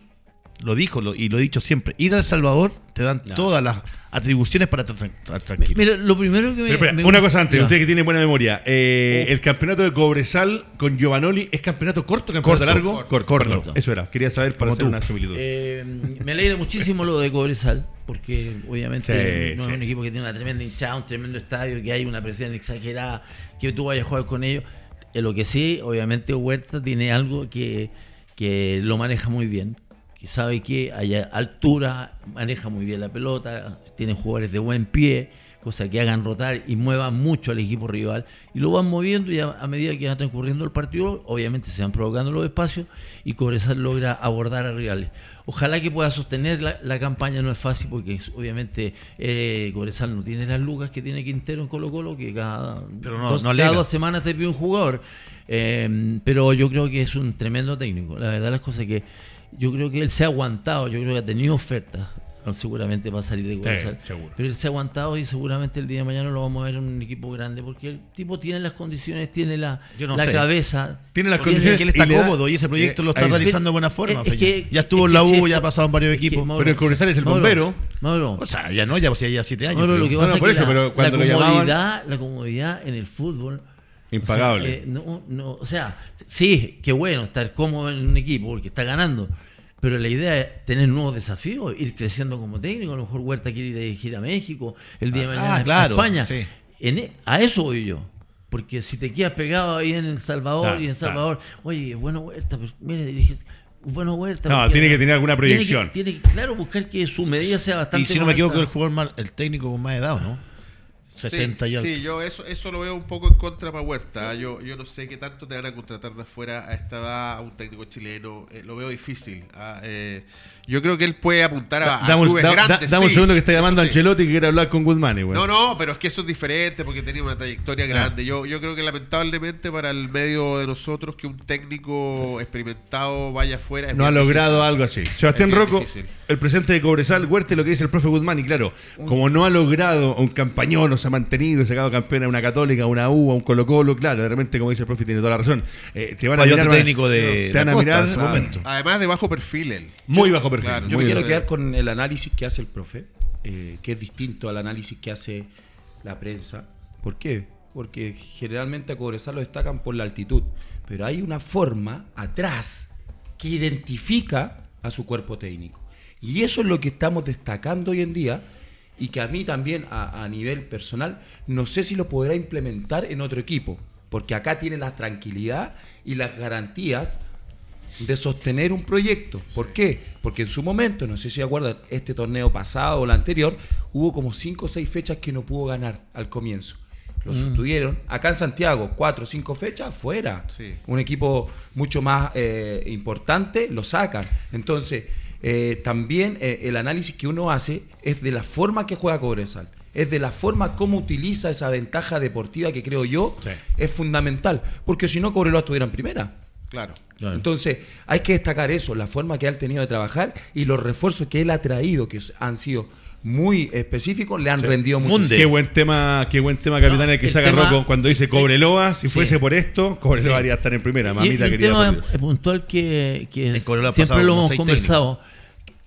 lo dijo lo- y lo he dicho siempre, ir a El Salvador te dan todas las atribuciones para estar tran- estar tranquilo. Mira, lo primero que me. Pero me- una cosa antes, Ya. usted que tiene buena memoria. Eh, el campeonato de Cobresal con Giovanoli es campeonato corto, campeonato Corto, largo. corto, corto. perdón. Eso era, quería saber para hacer tú. una similitud. Eh, me alegra muchísimo lo de Cobresal, porque obviamente Sí, no sí. es un equipo que tiene una tremenda hinchada, un tremendo estadio, que hay una presión exagerada, que tú vayas a jugar con ellos. Eh, lo que sí, obviamente Huerta tiene algo que, que lo maneja muy bien, que sabe que hay altura, maneja muy bien la pelota, tiene jugadores de buen pie, cosa que hagan rotar y muevan mucho al equipo rival, y lo van moviendo y a, a medida que va transcurriendo el partido, obviamente se van provocando los espacios y Cobresal logra abordar a rivales. Ojalá que pueda sostener la, la campaña, no es fácil porque es- obviamente eh, Cobresal no tiene las lucas que tiene Quintero en Colo Colo, que cada, Pero no- dos, no cada alega. dos semanas te pide un jugador. Eh, pero yo creo que es un tremendo técnico. La verdad las cosas que yo creo que él se ha aguantado, yo creo que ha tenido ofertas. Seguramente va a salir de Cobresal. seguro. Pero él se ha aguantado y seguramente el día de mañana lo vamos a ver en un equipo grande porque el tipo tiene las condiciones, tiene la, no la cabeza. Tiene las condiciones que él está y le da- cómodo y ese proyecto eh, lo está realizando de buena forma. Es- que- ya estuvo es en la U, sí, ya ha pasado en varios equipos. Mauro, Pero el Cobresal es el Mauro, bombero. Mauro, o sea, ya no, ya, ya siete años. Mauro, pero- lo que pasa no, por es que eso, la, pero cuando la lo llamaban- comodidad, la comodidad en el fútbol. Impagable. O sea, eh, no, no, o sea, sí, qué bueno estar cómodo en un equipo porque está ganando. Pero la idea es tener nuevos desafíos, ir creciendo como técnico. A lo mejor Huerta quiere ir a dirigir a México, el día de Ah, mañana a claro, España. sí. En e- a eso voy yo. Porque si te quedas pegado ahí en El Salvador Claro, y en El Salvador, oye, es bueno Huerta, pero mire, dirige. Bueno, Huerta. No, porque- tiene que tener alguna tiene que- proyección. Tiene que, claro, buscar que su medida sea bastante. Y si no me equivoco, el jugador más, el técnico con más edad, ¿o ¿no? 60 sí, y algo. Sí, yo eso, eso lo veo un poco en contra para Huerta. Yo, yo no sé qué tanto te van a contratar de afuera a esta edad a un técnico chileno. Eh, lo veo difícil. Ah, eh, yo creo que él puede apuntar a, a Dame un- clubes da- da- grandes. dame un sí, segundo que está llamando a. Ancelotti que quiere hablar con Guzmán. No, no, pero es que eso es diferente porque tenía una trayectoria grande. Yo, yo creo que lamentablemente para el medio de nosotros que un técnico experimentado vaya afuera es No ha logrado difícil. algo así. Sebastián Rocco, difícil. el presidente de Cobresal, Huerta, lo que dice el profe Guzmán, y claro, como no ha logrado a un campañón, no se ha mantenido, sacado campeón a una católica, a una U, a un Colo Colo, claro, de repente, como dice el profe, tiene toda la razón. Eh, te van a mirar, a- técnico de, te van de a Costa mirar en su momento. Además de bajo perfil él. muy bajo perfil. Claro, Yo me quiero quedar con el análisis que hace el profe, eh, que es distinto al análisis que hace la prensa. ¿Por qué? Porque generalmente a Cobresal lo destacan por la altitud, pero hay una forma atrás que identifica a su cuerpo técnico. Y eso es lo que estamos destacando hoy en día y que a mí también a, a nivel personal no sé si lo podrá implementar en otro equipo, porque acá tiene la tranquilidad y las garantías de sostener un proyecto. ¿Por qué? Porque en su momento, no sé si se acuerdan, este torneo pasado o el anterior, hubo como 5 o 6 fechas que no pudo ganar al comienzo. lo sostuvieron. Acá en Santiago, cuatro o cinco fechas, fuera. Sí. Un equipo mucho más eh, importante, lo sacan. Entonces, eh, también eh, el análisis que uno hace es de la forma que juega Cobresal. Es de la forma como utiliza esa ventaja deportiva que creo yo Sí. es fundamental. Porque si no, Cobreloa estuviera en primera. Claro. Claro. Entonces, hay que destacar eso, la forma que él ha tenido de trabajar y los refuerzos que él ha traído, que han sido muy específicos, le han rendido mucho. Qué buen tema, qué buen tema, capitán, No, el que el saca tema- Rocco cuando dice Cobreloa. Si Sí. fuese por esto, Cobreloa Sí. haría estar en primera. Y Mamita el querida. tema Dios. puntual que, que siempre pasado lo hemos conversado,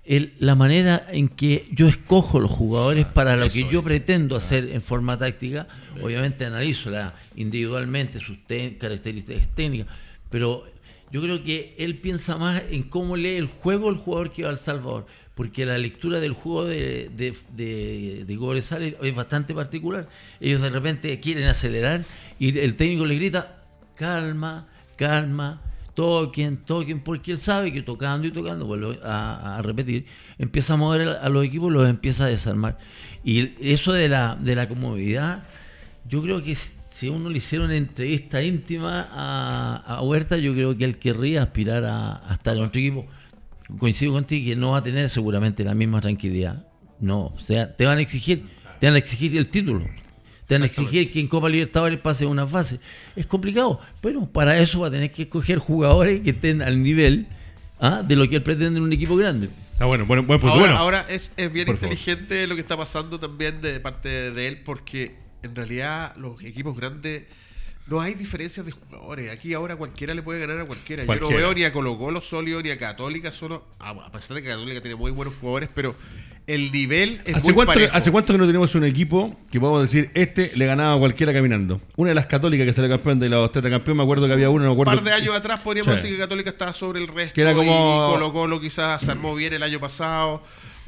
el- la manera en que yo escojo los jugadores para lo que yo pretendo hacer en forma táctica, obviamente analizo la, individualmente sus te- características técnicas, pero yo creo que él piensa más en cómo lee el juego el jugador que va al Salvador, porque la lectura del juego de, de, de, de es- es bastante particular. Ellos de repente quieren acelerar y el técnico le grita, calma, calma, toquen, toquen, porque él sabe que tocando y tocando, vuelvo a, a repetir, empieza a mover a los equipos los empieza a desarmar. Y eso de la, de la comodidad, yo creo que si uno le hiciera una entrevista íntima a, a Huerta, yo creo que él querría aspirar a, a estar en otro equipo. Coincido contigo que no va a tener seguramente la misma tranquilidad. No, o sea, te van a exigir, te van a exigir el título. Te van a exigir que en Copa Libertadores pase una fase. Es complicado, pero para eso va a tener que escoger jugadores que estén al nivel ¿ah? de lo que él pretende en un equipo grande. Ah, bueno, bueno, buen punto. Ahora, bueno, ahora es, es bien por favor. inteligente lo que está pasando también de parte de él, porque en realidad los equipos grandes no hay diferencias de jugadores. Aquí ahora cualquiera le puede ganar a cualquiera. Yo no veo ni a Colo Colo sólido ni a Católica solo, a a pesar de que Católica tiene muy buenos jugadores, pero el nivel es ¿Hace muy cuánto, parejo. ¿Hace cuánto que no tenemos un equipo que podemos decir, este le ganaba a cualquiera caminando? Una de las católicas que salió campeón de la campeón, me acuerdo que había uno, no me Un acuerdo. par de años atrás podríamos Sí. decir que Católica estaba sobre el resto. Que era como- Y Colo Colo quizás se armó bien el año pasado.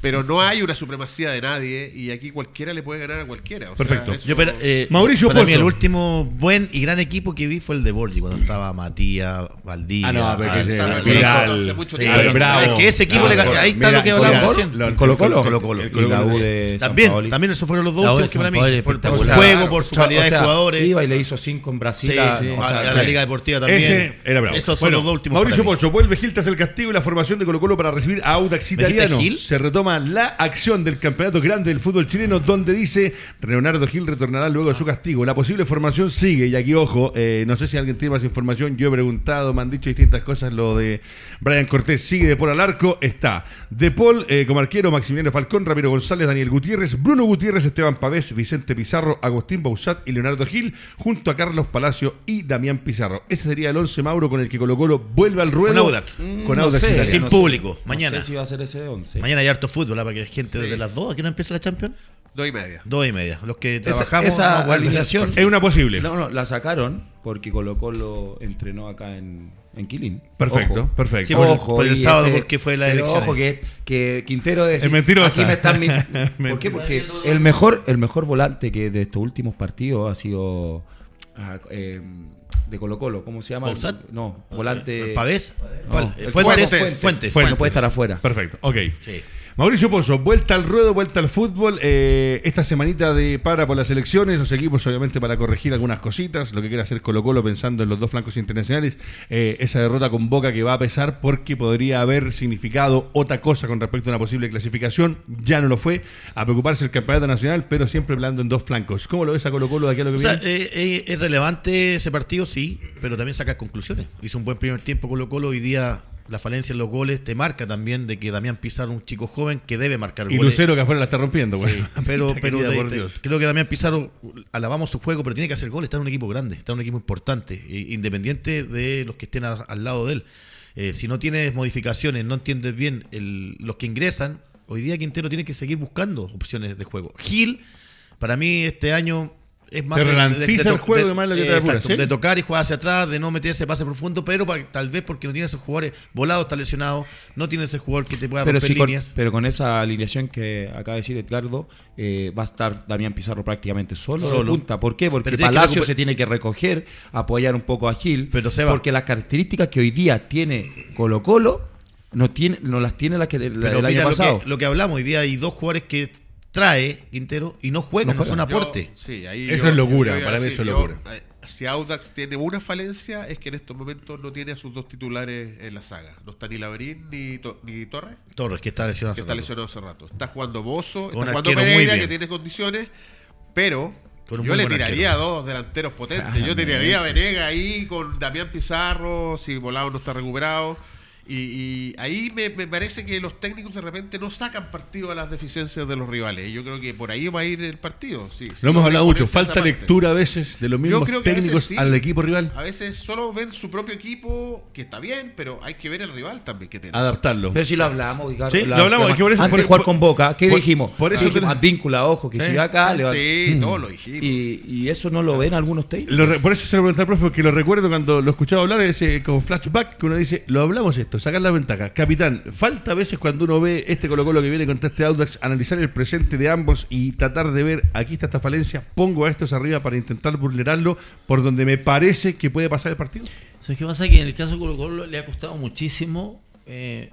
Pero no hay una supremacía de nadie y aquí cualquiera le puede ganar a cualquiera. o sea, Perfecto. eso- Yo, pero, eh, Mauricio para mí el último buen y gran equipo que vi fue el de Borgi, cuando estaba Matías, Valdivia. Ah, no, pero tiempo. Ah, bravo. Es que ese equipo le Bravo. ga- ahí está Mira, lo que hablábamos Colo- recién. Colo Colo. Colo También, también esos fueron los dos últimos que para mí, por, su juego, por su calidad de jugadores. Iba y le hizo cinco en Brasil. Sí, a- la. Liga Deportiva también. Ese era bravo. Esos son Bueno, los dos últimos. Mauricio. Pozo, vuelve Gil tras el castigo y la formación de Colo Colo para recibir a Audax ¿Me dijiste Italiano. Se retoma la acción del campeonato grande del fútbol chileno, donde dice Leonardo Gil retornará luego de su castigo. La posible formación sigue, y aquí ojo, eh, no sé si alguien tiene más información. Yo he preguntado, me han dicho distintas cosas. Lo de Brian Cortés sigue de Paul al arco. Está De Paul eh, como arquero, Maximiliano Falcón, Ramiro González, Daniel Gutiérrez, Bruno Gutiérrez, Esteban Pavés, Vicente Pizarro, Agustín Bausat y Leonardo Gil, junto a Carlos Palacio y Damián Pizarro. Ese sería el 11 Mauro con el que Colo Colo vuelve al ruedo. Con Audax. Con No Audax sé, sin no público, sé. mañana. No sé si va a ser ese 11. Mañana hay harto fútbol, ¿ah? para que la gente desde las dos, ¿a qué no empieza la Champions? Dos y media. Dos y media. Los que Esa, trabajamos. esa vamos a volver. alineación. Es una posible. No, no, la sacaron porque Colo Colo entrenó acá en, en Quilín. Perfecto, Ojo. perfecto. Sí, por el- por el y sábado, porque fue la pero elección Ojo que, que Quintero es. Es mentirosa. Aquí me están [laughs] ¿Por qué? Porque el mejor, el mejor volante que de estos últimos partidos ha sido ah, eh, de Colo Colo. ¿Cómo se llama? ¿Bausat? No, volante. ¿Pavés? No, el Fuentes. Fuentes. Fuentes. Fuentes. No puede estar afuera. Perfecto, ok. Sí. Mauricio Pozo, vuelta al ruedo, vuelta al fútbol. eh, esta semanita de para por las elecciones, los equipos obviamente para corregir algunas cositas, lo que quiere hacer Colo Colo pensando en los dos flancos internacionales. eh, esa derrota con Boca que va a pesar porque podría haber significado otra cosa con respecto a una posible clasificación. Ya no lo fue. A preocuparse el campeonato nacional, pero siempre hablando en dos flancos. ¿Cómo lo ves a Colo Colo de aquí a lo que O viene? eh, eh, es relevante ese partido, sí, pero también saca conclusiones. Hizo un buen primer tiempo Colo Colo, hoy día la falencia en los goles te marca también de que Damián Pizarro un chico joven que debe marcar y goles. Lucero que afuera la está rompiendo, güey. Sí, [laughs] pero, pero de- de- creo que Damián Pizarro alabamos su juego, pero tiene que hacer goles. Está en un equipo grande, está en un equipo importante, independiente de los que estén a- al lado de él. Eh, si no tienes modificaciones, no entiendes bien el- los que ingresan, hoy día Quintero tiene que seguir buscando opciones de juego. Gil, para mí este año es más Te ralentiza el juego y más lo que te apura, ¿sí? de tocar y jugar hacia atrás, de no meterse pase profundo, pero tal vez porque no tiene esos jugadores volados, está lesionado, no tiene ese jugador que te pueda Pero, romper sí con, líneas. pero con esa alineación que acaba de decir Edgardo, eh, va a estar Damián Pizarro prácticamente solo, Solo. de punta. ¿Por qué? Porque Palacio se tiene que recoger, apoyar un poco a Gil. Pero, Seba- porque las características que hoy día tiene Colo Colo no, tiene, no las tiene las que del, Pero año mira lo pasado. que, lo que hablamos, hoy día hay dos jugadores que trae Quintero y no juega, no, aporte. Yo- sí, ahí Eso yo- es locura, para mí eso es locura. si Audax tiene una falencia es que en estos momentos no tiene a sus dos titulares en la saga. No está ni Laverín ni, To- ni Torres, Torres, que está lesionado. que hace está rato. lesionado hace rato. Está jugando Bozo, Con está un jugando Pereira, que tiene condiciones, pero un yo le tiraría arquero. a dos delanteros potentes. Yo tiraría a Venega ahí con Damián Pizarro, si Volado no está recuperado. Y, y ahí me, me parece que los técnicos de repente no sacan partido a las deficiencias de los rivales. Y yo creo que por ahí va a ir el partido. Sí, Lo hemos no hablado mucho. Falta lectura a veces de los mismos veces técnicos sí. al equipo rival. A veces solo ven su propio equipo, que está bien, pero hay que ver el rival también que tiene. Adaptarlo. Pero si lo hablamos, Ricardo, Sí, la- lo hablamos, antes de jugar por- con Boca, ¿qué por- dijimos? por eso Dijimos, te- Advíncula, ojo, que si va acá, le va Sí, todo lo dijimos. y, y eso no lo ven algunos técnicos. Lo re- por eso se lo pregunté al profe, porque lo recuerdo cuando lo escuchaba hablar, ese como flashback, que uno dice, lo hablamos esto, sacar la ventaja. Capitán, falta a veces cuando uno ve este Colo Colo que viene contra este Audax, analizar el presente de ambos y tratar de ver, aquí está esta falencia, pongo a estos arriba para intentar vulnerarlo por donde me parece que puede pasar el partido. ¿Sabes qué pasa? Que en el caso de Colo Colo le ha costado muchísimo eh,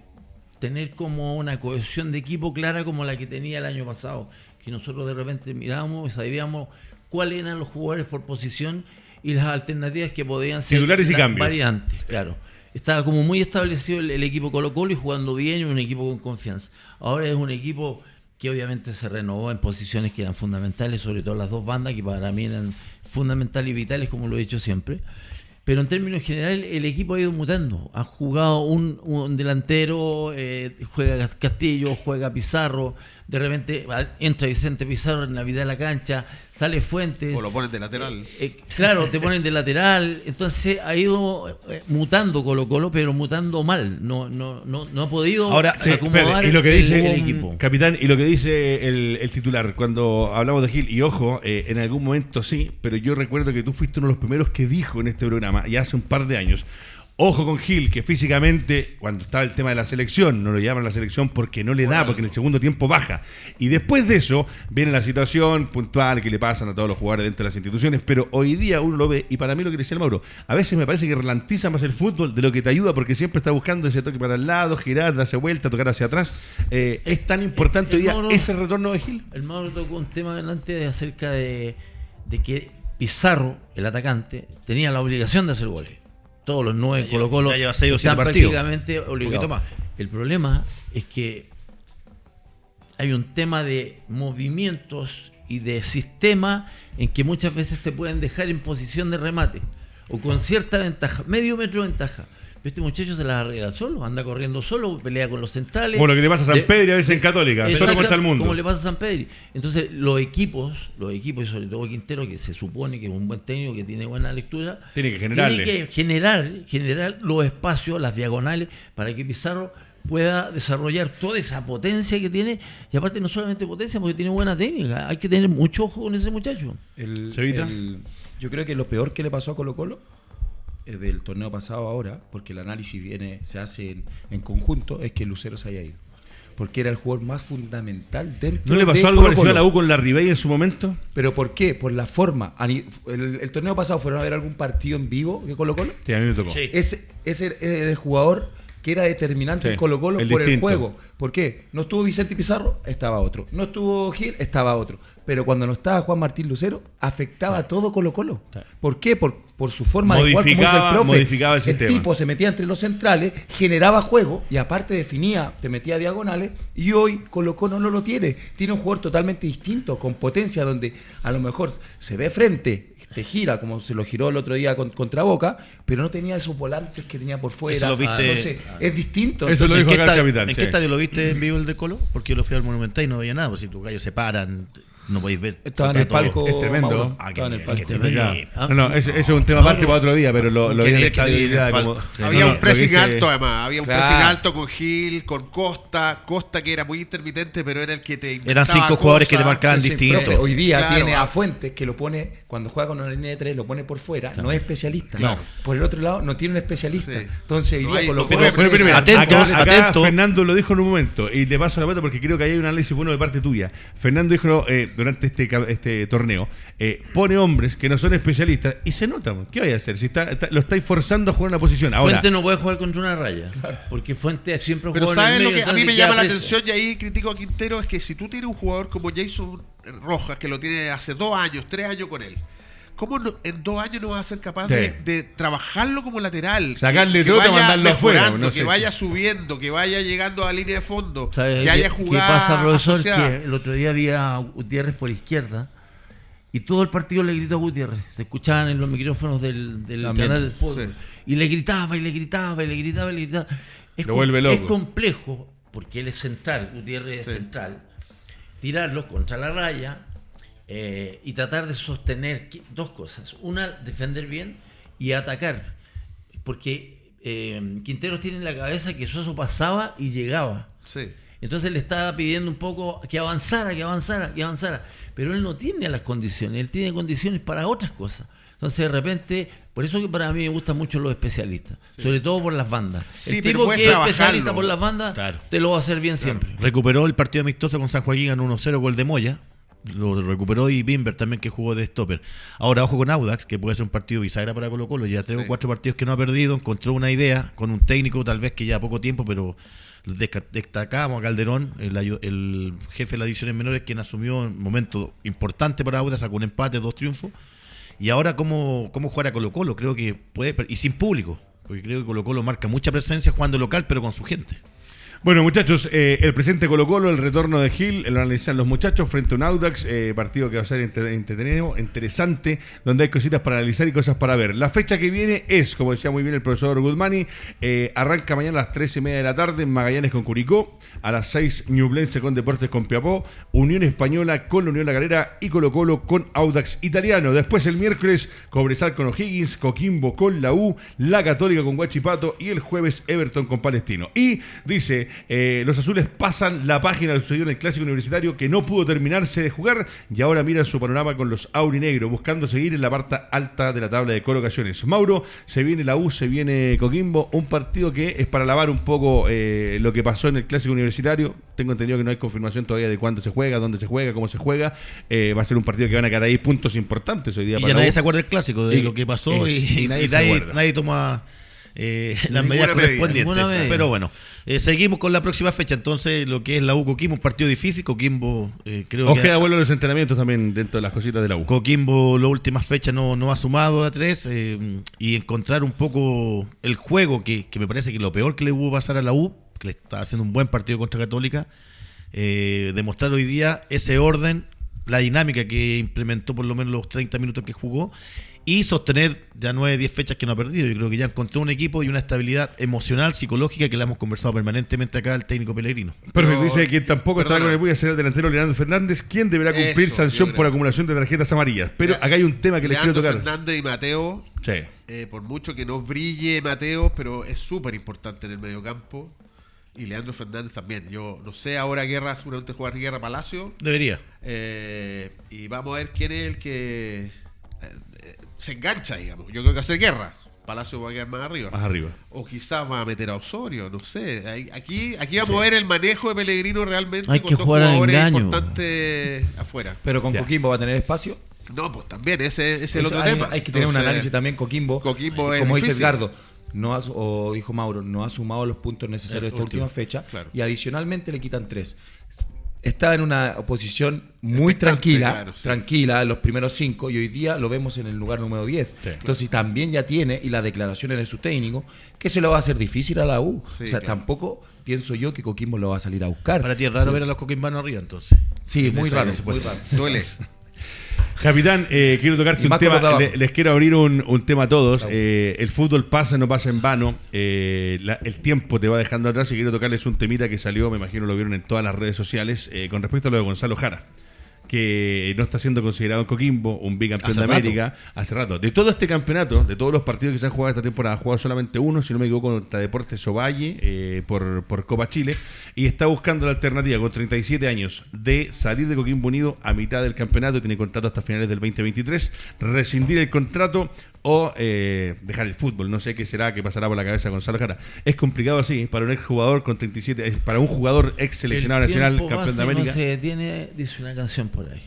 tener como una cohesión de equipo clara como la que tenía el año pasado. Que nosotros de repente mirábamos y sabíamos cuáles eran los jugadores por posición y las alternativas que podían ser Titulares y las cambios. variantes, claro. Estaba como muy establecido el, equipo Colo Colo y jugando bien y un equipo con confianza. Ahora es un equipo que obviamente se renovó en posiciones que eran fundamentales, sobre todo las dos bandas, que para mí eran fundamentales y vitales, como lo he dicho siempre. Pero en términos generales, el equipo ha ido mutando. Ha jugado un, un delantero, eh, juega Castillo, juega Pizarro, de repente entra Vicente Pizarro en la vida de la cancha, sale Fuentes. O lo ponen de lateral. Eh, claro, te ponen de lateral. Entonces ha ido eh, mutando Colo Colo, pero mutando mal. No, no, no, no ha podido Ahora, Sí, acomodar y lo que el- dice el, equipo. Capitán, y lo que dice el, el titular, cuando hablamos de Gil, y ojo, eh, en algún momento sí, pero yo recuerdo que tú fuiste uno de los primeros que dijo en este programa, ya hace un par de años, ojo con Gil, que físicamente, cuando estaba el tema de la selección, no lo llaman la selección porque no le da, porque en el segundo tiempo baja. Y después de eso, viene la situación puntual que le pasan a todos los jugadores dentro de las instituciones, pero hoy día uno lo ve, y para mí lo que decía el Mauro, a veces me parece que ralentiza más el fútbol de lo que te ayuda, porque siempre está buscando ese toque para el lado, girar, darse vuelta, tocar hacia atrás. Eh, es tan importante el hoy día Mauro- ese retorno de Gil. El Mauro tocó un tema delante de acerca de, de que Pizarro, el atacante, tenía la obligación de hacer goles. Todos los nueve Colo Colo lleva- ya lleva seis o siete están partidos. prácticamente más. El problema es que hay un tema de movimientos y de sistema en que muchas veces te pueden dejar en posición de remate o con cierta ventaja, medio metro de ventaja. Pero este muchacho se las arregla solo, anda corriendo solo, pelea con los centrales. Como lo que le pasa a San De- Pedro y a veces en Católica, solo contra el mundo. Como le pasa a San Pedro. Entonces, los equipos, los equipos, y sobre todo Quintero, que se supone que es un buen técnico, que tiene buena lectura, Tiene que generarle. tiene que generar, generar los espacios, las diagonales, para que Pizarro pueda desarrollar toda esa potencia que tiene. Y aparte, no solamente potencia, porque tiene buena técnica. Hay que tener mucho ojo con ese muchacho. El- el- yo creo que lo peor que le pasó a Colo Colo del torneo pasado ahora, porque el análisis viene se hace en, en conjunto, es que Lucero se haya ido. Porque era el jugador más fundamental dentro ¿No le pasó de algo parecido a la U con la Ribey en su momento? ¿Pero por qué? Por la forma. El, el torneo pasado fueron a ver algún partido en vivo de Colo Colo. Sí, a mí me tocó. Sí. Ese, ese era el jugador que era determinante Sí, en Colo Colo el por distinto. el juego. ¿Por qué? No estuvo Vicente Pizarro, estaba otro. No estuvo Gil, estaba otro. Pero cuando no estaba Juan Martín Lucero, afectaba a todo Colo Colo. ¿Por qué? Por, por su forma de jugar, como el profe. modificaba el sistema. tipo se metía entre los centrales, generaba juego y aparte definía, te metía diagonales. Y hoy Colo Colo no lo tiene. Tiene un jugador totalmente distinto, con potencia, donde a lo mejor se ve frente, te gira como se lo giró el otro día con- contra Boca, pero no tenía esos volantes que tenía por fuera. Eso lo viste- Entonces, es distinto. Eso lo ¿En dijo qué, estadio, capitán, ¿en sí. qué estadio lo viste en vivo el de Colo? Porque yo lo fui al Monumental y no veía nada. Pues si tus gallos se paran, no podéis ver. Estaba en el palco. Es tremendo. Ah, en el palco. Ya. No, no, eso, eso es un tema aparte para otro día, pero lo, lo Había no, no, un pressing alto además, había un pressing alto con Gil, con Costa, Costa que era muy intermitente, pero era el que te Eran cinco jugadores que te marcaban Ese distinto. profe Hoy día Claro, tiene ah. a Fuentes que lo pone, cuando juega con una línea de tres, lo pone por fuera, no es especialista. Por el otro lado, no tiene un especialista. Sí. Entonces, acá, acá atentos. Fernando lo dijo en un momento y le paso la pelota porque creo que ahí hay un análisis bueno de parte tuya. Fernando dijo, eh, durante este, este torneo, eh, pone hombres que no son especialistas y se nota. ¿Qué vaya a hacer? Si está, está- lo estáis forzando a jugar una posición. Ahora, Fuente no puede jugar contra una raya. Porque Fuente siempre Pero jugó en el ¿sabes lo medio, que a mí me llama la preso. atención y ahí critico a Quintero? Es que si tú tienes un jugador como Jason Rojas, que lo tiene hace dos años, tres años con él, ¿cómo no- en dos años no vas a ser capaz Sí. de, de trabajarlo como lateral? Sacarle que, trote, vaya mandarlo afuera, que vaya subiendo, que vaya llegando a la línea de fondo, ¿Sabes que qué- haya qué jugado. pasa, profesor? Que el otro día había a Gutiérrez por izquierda y todo el partido le gritó a Gutiérrez. Se escuchaban en los micrófonos del, del También. canal del fútbol. Sí. Y le gritaba, y le gritaba, y le gritaba, y le gritaba. Es, Lo com- vuelve loco. es complejo, porque él es central, Gutiérrez es Sí. central, tirarlos contra la raya eh, y tratar de sostener dos cosas. Una, defender bien y atacar. Porque eh, Quinteros tiene en la cabeza que Soso pasaba y llegaba. Sí. Entonces le estaba pidiendo un poco que avanzara, que avanzara, que avanzara. Pero él no tiene las condiciones, él tiene condiciones para otras cosas. Entonces de repente, por eso que para mí me gustan mucho los especialistas, sobre todo por las bandas. Sí, el tipo que es especialista por las bandas Claro. te lo va a hacer bien siempre. Recuperó el partido amistoso con San Joaquín en 1-0 gol de Moya. Lo recuperó y Bimber también que jugó de stopper. Ahora ojo con Audax, que puede ser un partido bisagra para Colo Colo. Ya tengo Sí. cuatro partidos que no ha perdido. Encontró una idea con un técnico tal vez que ya poco tiempo, pero destacamos a Calderón, el, jefe de las divisiones menores, quien asumió un momento importante para Audax, sacó un empate, dos triunfos. Y ahora cómo, cómo jugar a Colo Colo, creo que puede, y sin público, porque creo que Colo Colo marca mucha presencia jugando local, pero con su gente. Bueno, muchachos, eh, el presente Colo Colo, el retorno de Gil, lo analizan los muchachos frente a un Audax, eh, partido que va a ser entre- entretenido, interesante, donde hay cositas para analizar y cosas para ver. La fecha que viene es, como decía muy bien el profesor Guzmani, eh, arranca mañana a las 3 y media de la tarde Magallanes con Curicó, a las 6 Ñublense con Deportes con Piapó, Unión Española con la Unión La Galera y Colo Colo con Audax Italiano. Después el miércoles, Cobresal con O'Higgins, Coquimbo con la U, La Católica con Guachipato y el jueves Everton con Palestino. Y dice, eh, los azules pasan la página del sucedido en el clásico universitario que no pudo terminarse de jugar y ahora miran su panorama con los aurinegros, buscando seguir en la parte alta de la tabla de colocaciones. Mauro, se viene la U, se viene Coquimbo, un partido que es para lavar un poco eh, lo que pasó en el clásico universitario. Tengo entendido que no hay confirmación todavía de cuándo se juega, dónde se juega, cómo se juega. Eh, va a ser un partido que van a quedar ahí puntos importantes hoy día Y para ya nadie U. se acuerda del clásico, de Y- lo que pasó y, es- y y [laughs] nadie toma eh, [laughs] las medidas medida. correspondientes. Medida. Pero bueno, eh, seguimos con la próxima fecha. Entonces, lo que es la U Coquimbo, un partido difícil. Coquimbo, eh, creo Os que. queda vuelo los entrenamientos también dentro de las cositas de la U. Coquimbo, las últimas fechas no, no ha sumado a tres eh, y encontrar un poco el juego que, que me parece que lo peor que le hubo pasar a la U, que le está haciendo un buen partido contra Católica, eh, demostrar hoy día ese orden, la dinámica que implementó por lo menos los 30 minutos que jugó y sostener ya 9, 10 fechas que no ha perdido. Yo creo que ya encontró un equipo y una estabilidad emocional, psicológica que le hemos conversado permanentemente acá al técnico Pellegrino. Perfecto, Pero- dice que tampoco está con el Puya será el delantero Leandro Fernández, quien deberá cumplir Eso, sanción por acumulación de tarjetas amarillas. Pero acá hay un tema que les quiero Leandro tocar. Fernández y Mateo, Sí. eh, por mucho que no brille Mateo, pero es súper importante en el mediocampo. Y Leandro Fernández también. Yo no sé, ahora Guerra, seguramente jugar Guerra Palacio. Debería. Eh, y vamos a ver quién es el que se engancha, digamos. Yo creo que hacer Guerra. Palacio va a quedar más arriba. Más arriba. O quizás va a meter a Osorio, no sé. Ahí- Aquí, aquí vamos a ver el manejo de Pellegrino realmente Hay con que dos jugar jugadores engaño. importantes afuera. Pero con Ya. Coquimbo va a tener espacio. No, pues también, ese, ese es el otro hay, tema. hay que tener un análisis también Coquimbo. Coquimbo es como dice. Edgardo, no ha, o dijo Mauro, no ha sumado los puntos necesarios de esta última fecha claro. y adicionalmente le quitan tres. Está en una posición muy tranquila, claro, sí. tranquila, los primeros cinco, y hoy día lo vemos en el lugar número 10. Entonces también ya tiene, y las declaraciones de su técnico, que se lo va a hacer difícil a la U. Sí, o sea, claro. tampoco pienso yo que Coquimbo lo va a salir a buscar. Para ti es raro ver a los coquimbanos arriba, entonces. Sí, muy raro, muy raro. Duele. Capitán, eh, quiero tocarte un tema. le- les quiero abrir un, un tema a todos. Eh, el fútbol pasa, no pasa en vano. Eh, la- el tiempo te va dejando atrás y quiero tocarles un temita que salió, me imagino lo vieron en todas las redes sociales, eh, con respecto a lo de Gonzalo Jara. Que no está siendo considerado en Coquimbo un bicampeón de rato. América hace rato. De todo este campeonato, de todos los partidos que se han jugado esta temporada, ha jugado solamente uno, si no me equivoco, contra Deportes Ovalle eh, por, por Copa Chile. Y está buscando la alternativa con 37 años de salir de Coquimbo Unido a mitad del campeonato. Tiene contrato hasta finales del 2023. Rescindir el contrato o eh, dejar el fútbol. No sé qué será, qué pasará por la cabeza de Gonzalo Jara. Es complicado así para un ex jugador con 37, eh, para un jugador ex seleccionado El nacional, campeón de América. No se detiene, dice una canción por ahí.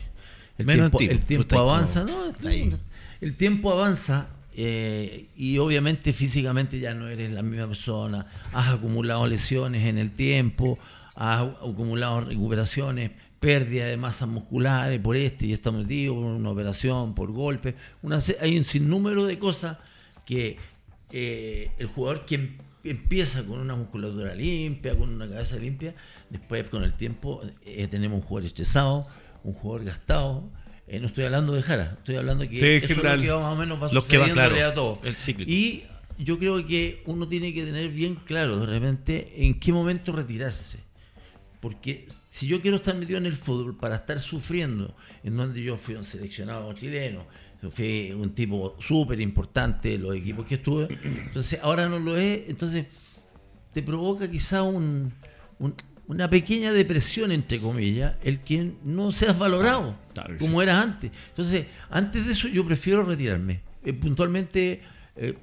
el Menos tiempo, ti, el tú tiempo avanza, como no, estoy- ahí. el tiempo avanza eh, y obviamente físicamente ya no eres la misma persona, has acumulado lesiones en el tiempo, has acumulado recuperaciones, pérdida de masas musculares por este y este motivo, por una operación, por golpe, una, hay un sinnúmero de cosas que eh, el jugador que em- empieza con una musculatura limpia, con una cabeza limpia, después con el tiempo eh, tenemos un jugador estresado, un jugador gastado. Eh, no estoy hablando de Jara, estoy hablando que Sí, eso general, es lo que más o menos va los que va, sucediéndole claro, a todos. el cíclico. Y yo creo que uno tiene que tener bien claro de repente en qué momento retirarse. Porque si yo quiero estar metido en el fútbol para estar sufriendo, en donde yo fui un seleccionado chileno, fui un tipo súper importante los equipos que estuve, entonces ahora no lo es, entonces te provoca quizá un, un- una pequeña depresión, entre comillas, el que no seas valorado Claro como eras antes. Entonces, antes de eso yo prefiero retirarme. Eh, puntualmente eh,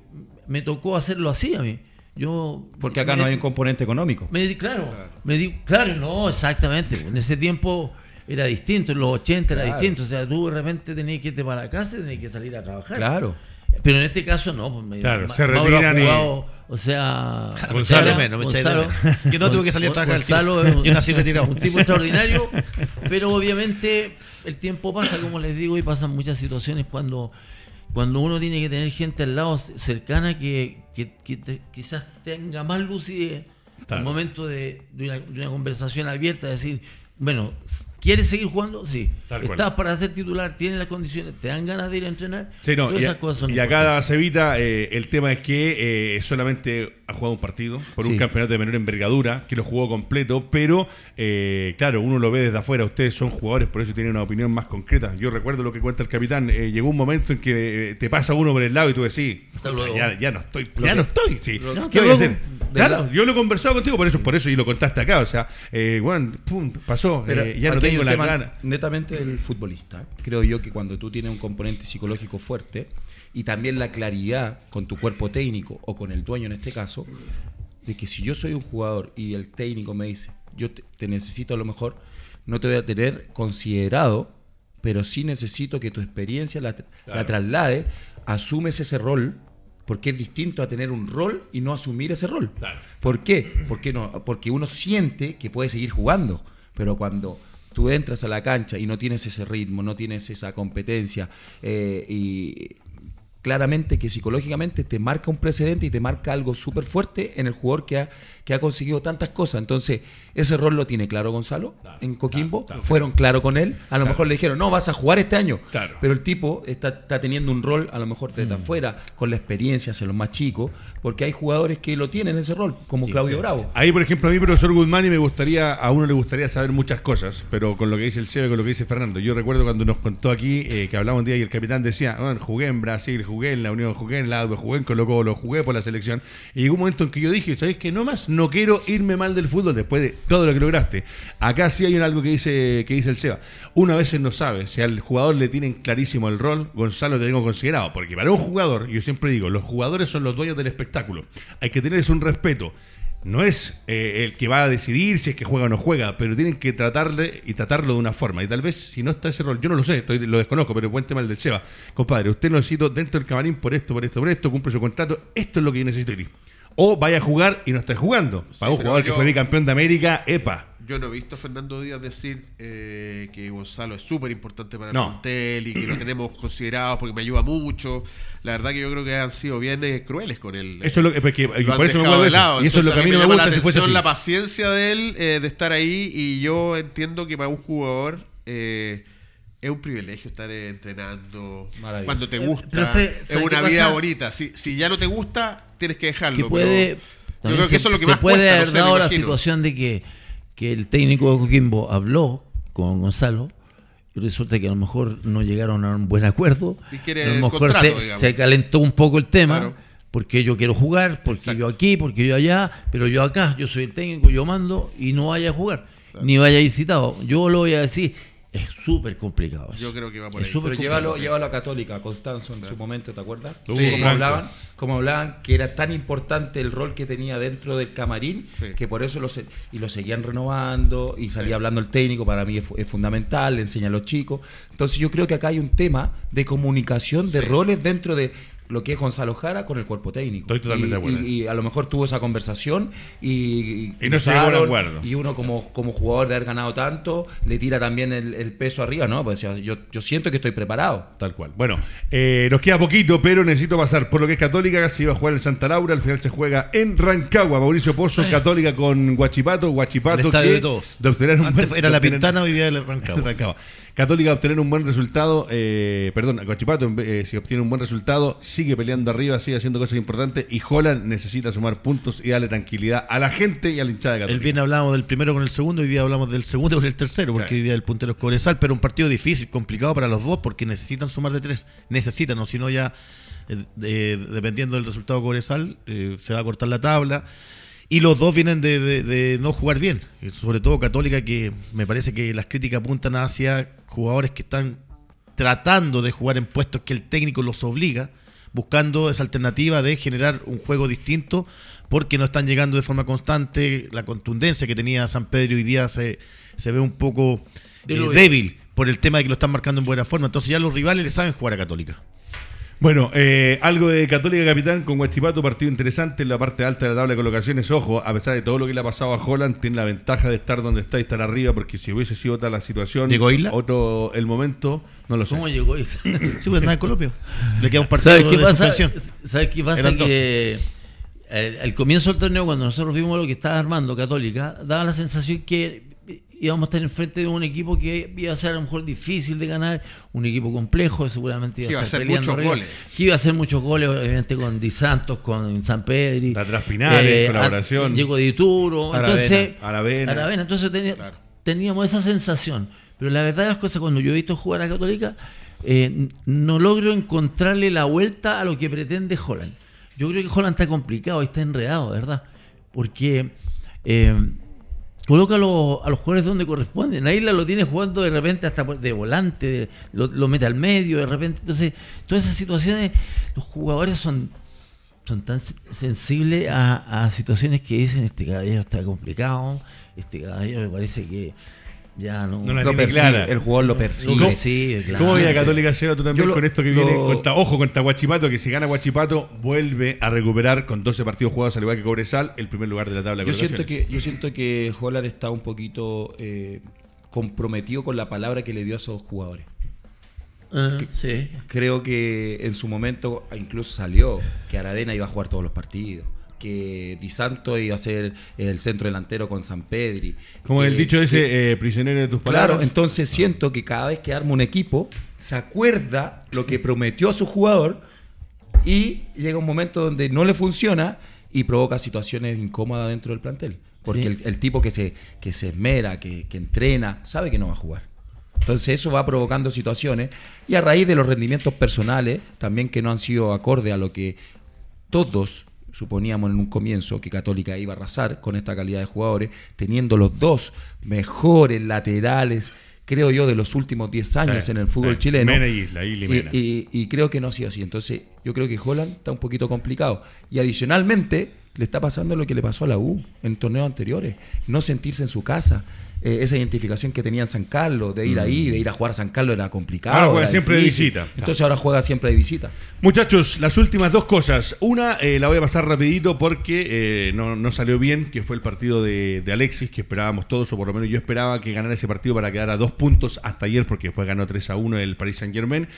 me tocó hacerlo así a mí. Yo Porque acá me- no hay un componente económico. me di, claro, me di, claro, no, exactamente. En ese tiempo era distinto, en los 80 era Claro. distinto. O sea, tú de repente tenías que irte para la casa y tenías que salir a trabajar. Claro. Pero en este caso no, pues me, Claro, Ma- se Mauro ha retiran y- o sea, [laughs] de Jara, menos, Gonzalo-. Yo no tuve que salir a trabajar al Gonzalo es [laughs] un, Yo nací retirado. un tipo extraordinario, [laughs] pero obviamente el tiempo pasa, como les digo, y pasan muchas situaciones cuando, cuando uno tiene que tener gente al lado cercana que, que- que te- quizás tenga más lucidez Claro. al momento de, de una, de una conversación abierta, decir, bueno, ¿quieres seguir jugando? Sí. Tal cual. ¿Estás para ser titular? ¿Tienes las condiciones? ¿Te dan ganas de ir a entrenar? Sí, no, Todas y, esas cosas son y acá Cevita, eh, el tema es que eh, solamente ha jugado un partido por un campeonato de menor envergadura, que lo jugó completo, pero eh, claro, uno lo ve desde afuera, ustedes son jugadores, por eso tienen una opinión más concreta. Yo recuerdo lo que cuenta el capitán, eh, llegó un momento en que te pasa uno por el lado y tú decís, ya, ya no estoy, ya no estoy, sí. No, ¿Qué voy a hacer? Claro, yo lo he conversado contigo por eso, por eso y lo contaste acá, o sea, eh, bueno, pum, pasó, Pero eh, ya no aquí hay un la tema gana. Netamente del futbolista. Creo yo que cuando tú tienes un componente psicológico fuerte y también la claridad con tu cuerpo técnico o con el dueño en este caso, de que si yo soy un jugador y el técnico me dice, yo te, te necesito a lo mejor, no te voy a tener considerado, pero sí necesito que tu experiencia la, la traslade, asumes ese rol, porque es distinto a tener un rol y no asumir ese rol. Claro. ¿Por qué? Porque, no, porque uno siente que puede seguir jugando, pero cuando tú entras a la cancha y no tienes ese ritmo, no tienes esa competencia, eh, y claramente que psicológicamente te marca un precedente y te marca algo súper fuerte en el jugador que ha, que ha conseguido tantas cosas. Entonces, ese rol lo tiene claro Gonzalo en Coquimbo, fueron claro con él, a lo mejor le dijeron, no, vas a jugar este año, Claro. pero el tipo está, está teniendo un rol a lo mejor desde afuera, con la experiencia hacia los más chicos, porque hay jugadores que lo tienen ese rol, como Claudio Bravo. Ahí, por ejemplo, a mí, profesor Guzmán, y me gustaría, a uno le gustaría saber muchas cosas, pero con lo que dice el CEO y con lo que dice Fernando, yo recuerdo cuando nos contó aquí eh, que hablaba un día y el capitán decía, bueno, jugué en Brasil, jugué en la Unión, jugué en la jugué en Colo Colo, jugué por la selección, y llegó un momento en que yo dije, ¿sabes qué? No más, no quiero irme mal del fútbol después de todo lo que lograste. Acá sí hay algo que dice, que dice el Seba. Una vez no sabe, si al jugador le tienen clarísimo el rol, Gonzalo te tengo considerado, porque para un jugador, yo siempre digo, los jugadores son los dueños del espectáculo, hay que tenerles un respeto no es eh, el que va a decidir si es que juega o no juega, pero tienen que tratarle y tratarlo de una forma. Y tal vez si no está ese rol, yo no lo sé, estoy- lo desconozco, pero buen tema el del Seba. Compadre, usted lo necesito dentro del camarín por esto, por esto, por esto, cumple su contrato, esto es lo que yo necesito ir. O vaya a jugar y no está jugando. Para un pero jugador que yo- fue bicampeón de América, epa. Yo no he visto a Fernando Díaz decir eh, que Gonzalo es súper importante para el No. plantel y que lo tenemos considerado porque me ayuda mucho. La verdad que yo creo que han sido bien eh, crueles con él. Eso es lo que, porque- Lo por eso me de eso. lado. Y eso es lo que a Entonces, mí me llama la gusta si fuese atención la paciencia de él eh, de estar ahí y yo entiendo que para un jugador eh, es un privilegio estar entrenando Maravilloso. cuando te Eh, gusta. profe, es ¿sabe una vida pasa? bonita. Si, si ya no te gusta, tienes que dejarlo. que puede pero yo creo que se, eso es lo que se más puede cuesta, no haber sé, dado la situación de que, que el técnico de Coquimbo habló con Gonzalo y resulta que a lo mejor no llegaron a un buen acuerdo Y a lo mejor contrato, se, se calentó un poco el tema Claro. porque yo quiero jugar porque Exacto. yo aquí porque yo allá pero yo acá yo soy el técnico yo mando y no vaya a jugar ni vaya a ir citado yo lo voy a decir es súper complicado. eso. Yo creo que va por Es ahí. Pero llévalo, llévalo a Católica, a Constanzo en su momento, ¿te acuerdas? Lo Como hablaban, como hablaban que era tan importante el rol que tenía dentro del camarín, Sí. que por eso lo, se- y lo seguían renovando y salía hablando el técnico, para mí es, fu- es fundamental, le enseña a los chicos. Entonces yo creo que acá hay un tema de comunicación de Sí. roles dentro de lo que es Gonzalo Jara con el cuerpo técnico. Estoy totalmente y, de acuerdo. Y, y a lo mejor tuvo esa conversación y, Y no se llegó a un cruzaron, acuerdo. Y uno como, como jugador de haber ganado tanto, le tira también el, el peso arriba, ¿no? Pues yo, yo, yo siento que estoy preparado. Tal cual. Bueno, eh, nos queda poquito, pero necesito pasar por lo que es Católica. Se iba a jugar en Santa Laura, al final se juega en Rancagua. Mauricio Pozo, Católica con Guachipato. Guachipato El estadio que de todos. de obtener un Antes buen- era la obtener- Pintana, hoy día el Rancagua. Rancagua. Católica a obtener un buen resultado, eh, perdón, vez- eh, si obtiene un buen resultado, sigue peleando arriba, sigue haciendo cosas importantes y Holland necesita sumar puntos y darle tranquilidad a la gente y a la hinchada de El Católica. viernes hablábamos del primero con el segundo, hoy día hablamos del segundo con el tercero, porque Sí. hoy día el puntero es Cobresal, pero un partido difícil, complicado para los dos, porque necesitan sumar de tres. Necesitan, o si no ya, eh, eh, dependiendo del resultado Cobresal, eh, se va a cortar la tabla. Y los dos vienen de, de- de no jugar bien, sobre todo Católica, que me parece que las críticas apuntan hacia jugadores que están tratando de jugar en puestos que el técnico los obliga, buscando esa alternativa de generar un juego distinto, porque no están llegando de forma constante. La contundencia que tenía San Pedro hoy día se, se ve un poco eh, débil por el tema de que lo están marcando en buena forma. Entonces ya los rivales le saben jugar a Católica. Bueno, eh, algo de Católica Capitán con Guachipato, partido interesante en la parte alta de la tabla de colocaciones. Ojo, a pesar de todo lo que le ha pasado a Holland, tiene la ventaja de estar donde está y estar arriba, porque si hubiese sido otra la situación, ¿Llegó Isla? otro el momento, no lo sé. ¿Cómo llegó eso? [laughs] Sí, pues nada en Colombia. Le queda un partido ¿Sabes qué de pasa? suspensión. ¿Sabes qué pasa? Eran. Que al, al comienzo del torneo, cuando nosotros vimos lo que estaba armando Católica, daba la sensación que íbamos a estar enfrente de un equipo que iba a ser a lo mejor difícil de ganar, un equipo complejo, seguramente iba, Que iba a estar hacer peleando muchos arriba, goles. Que iba a hacer muchos goles, obviamente, con Di Santos, con San Pedri. La Traspinales, colaboración. a- Llegó Di Turo. Aravena, Entonces, Aravena. Entonces tenía- teníamos esa sensación. Pero la verdad de las cosas, cuando yo he visto jugar a Católica, eh, no logro encontrarle la vuelta a lo que pretende Holland. Yo creo que Holland está complicado y está enredado, ¿verdad? Porque eh, coloca a los, jugadores donde corresponden. A Isla lo tiene jugando de repente hasta de volante, de- lo, lo mete al medio, de repente. Entonces, todas esas situaciones, los jugadores son son tan sen- sensibles a, a situaciones que dicen este caballero está complicado, este caballero me parece que ya no, No la Lo clara. el jugador lo lo percibe. percibe, claro. ¿Cómo veía Católica Seba tú también lo- con esto que lo- viene? Contra, ojo, contra Guachipato, que si gana Guachipato, vuelve a recuperar con 12 partidos jugados al igual que Cobresal el primer lugar de la tabla de Yo siento que, yo siento que Holland está un poquito eh, comprometido con la palabra que le dio a esos jugadores. Ah, sí. Creo que en su momento incluso salió que Aravena iba a jugar todos los partidos, que Di Santo iba a ser el centro delantero con San Pedri. Como que- el dicho que- ese, eh, prisionero de tus palabras. Claro, entonces siento que cada vez que arma un equipo, se acuerda lo que prometió a su jugador y llega un momento donde no le funciona y provoca situaciones incómodas dentro del plantel. Porque Sí. el, el tipo que se, que se esmera, que, que entrena, sabe que no va a jugar. Entonces eso va provocando situaciones y a raíz de los rendimientos personales, también que no han sido acorde a lo que todos suponíamos en un comienzo que Católica iba a arrasar con esta calidad de jugadores, teniendo los dos mejores laterales, creo yo, de los últimos 10 años en el fútbol chileno. Mena y Isla, Isla y Mena. Y, y- y creo que no ha sido así. Entonces, yo creo que Holland está un poquito complicado. Y adicionalmente, le está pasando lo que le pasó a la U en torneos anteriores. No sentirse en su casa. Eh, esa identificación que tenía en San Carlos, de ir ahí, de ir a jugar a San Carlos era complicado. Ahora juega siempre de visita. Entonces ahora juega siempre de visita. Muchachos, las últimas dos cosas. Una eh, la voy a pasar rapidito porque eh, no, no salió bien, que fue el partido de, de Alexis, que esperábamos todos, o por lo menos yo esperaba que ganara ese partido para quedar a dos puntos hasta ayer, porque después ganó 3 a 1 el Paris Saint Germain.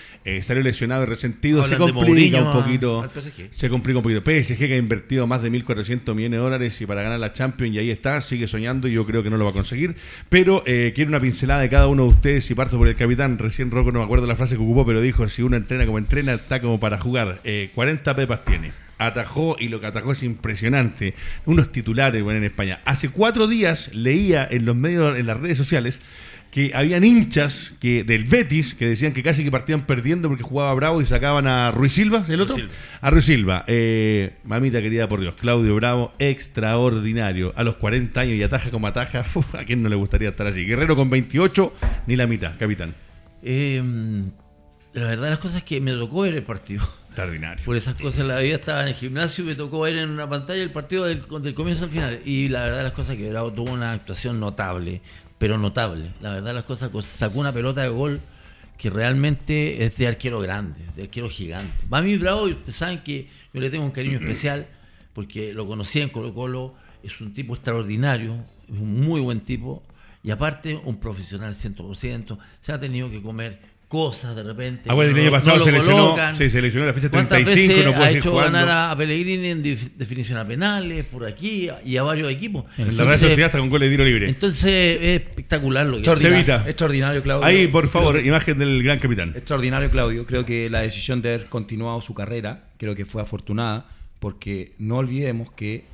salió lesionado y resentido, se Hablan complica Mourinho un poquito. Se complica un poquito. PSG que ha invertido más de 1.400 millones de dólares y para ganar la Champions y ahí está, sigue soñando y yo creo que no lo va a conseguir. Pero eh, quiero una pincelada de cada uno de ustedes y parto por el capitán. Recién Rocco no me acuerdo la frase que ocupó, pero dijo, si uno entrena como entrena, está como para jugar. Eh, 40 pepas tiene. Atajó y lo que atajó es impresionante. Unos titulares bueno, en España. Hace cuatro días leía en los medios, en las redes sociales, que habían hinchas que del Betis que decían que casi que partían perdiendo porque jugaba Bravo y sacaban a Ruiz Silva, ¿el otro? Silva. A Ruiz Silva. Eh, mamita querida por Dios, Claudio Bravo, extraordinario. A los 40 años y ataja como ataja, [laughs] uf, ¿a quién no le gustaría estar así? Guerrero con 28, ni la mitad, capitán. Eh, la verdad, las cosas es que me tocó ver el partido. Extraordinario. Por esas cosas, la vida estaba en el gimnasio y me tocó ver en una pantalla el partido del, del comienzo al final. Y la verdad, las cosas que Bravo tuvo una actuación notable, pero notable. La verdad, las cosas sacó una pelota de gol que realmente es de arquero grande, de arquero gigante. Mí Bravo, ustedes saben que yo le tengo un cariño [clears throat] especial porque lo conocí en Colo Colo, es un tipo extraordinario, es un muy buen tipo y aparte un profesional 100%, se ha tenido que comer cosas de repente. Ah, bueno, el año pasado no lo seleccionó, colocan. sí, seleccionó la fecha ¿Cuántas 35, veces no puede ha hecho jugando? ganar a, Pellegrini en definición a penales, por aquí, y a varios equipos? En la Real Sociedad hasta con gol de tiro libre. entonces es espectacular lo que Extraordinario, extraordinario, Claudio. Ahí, por favor, Creo- imagen del gran capitán. Extraordinario, Claudio. Creo que la decisión de haber continuado su carrera, creo que fue afortunada, porque no olvidemos que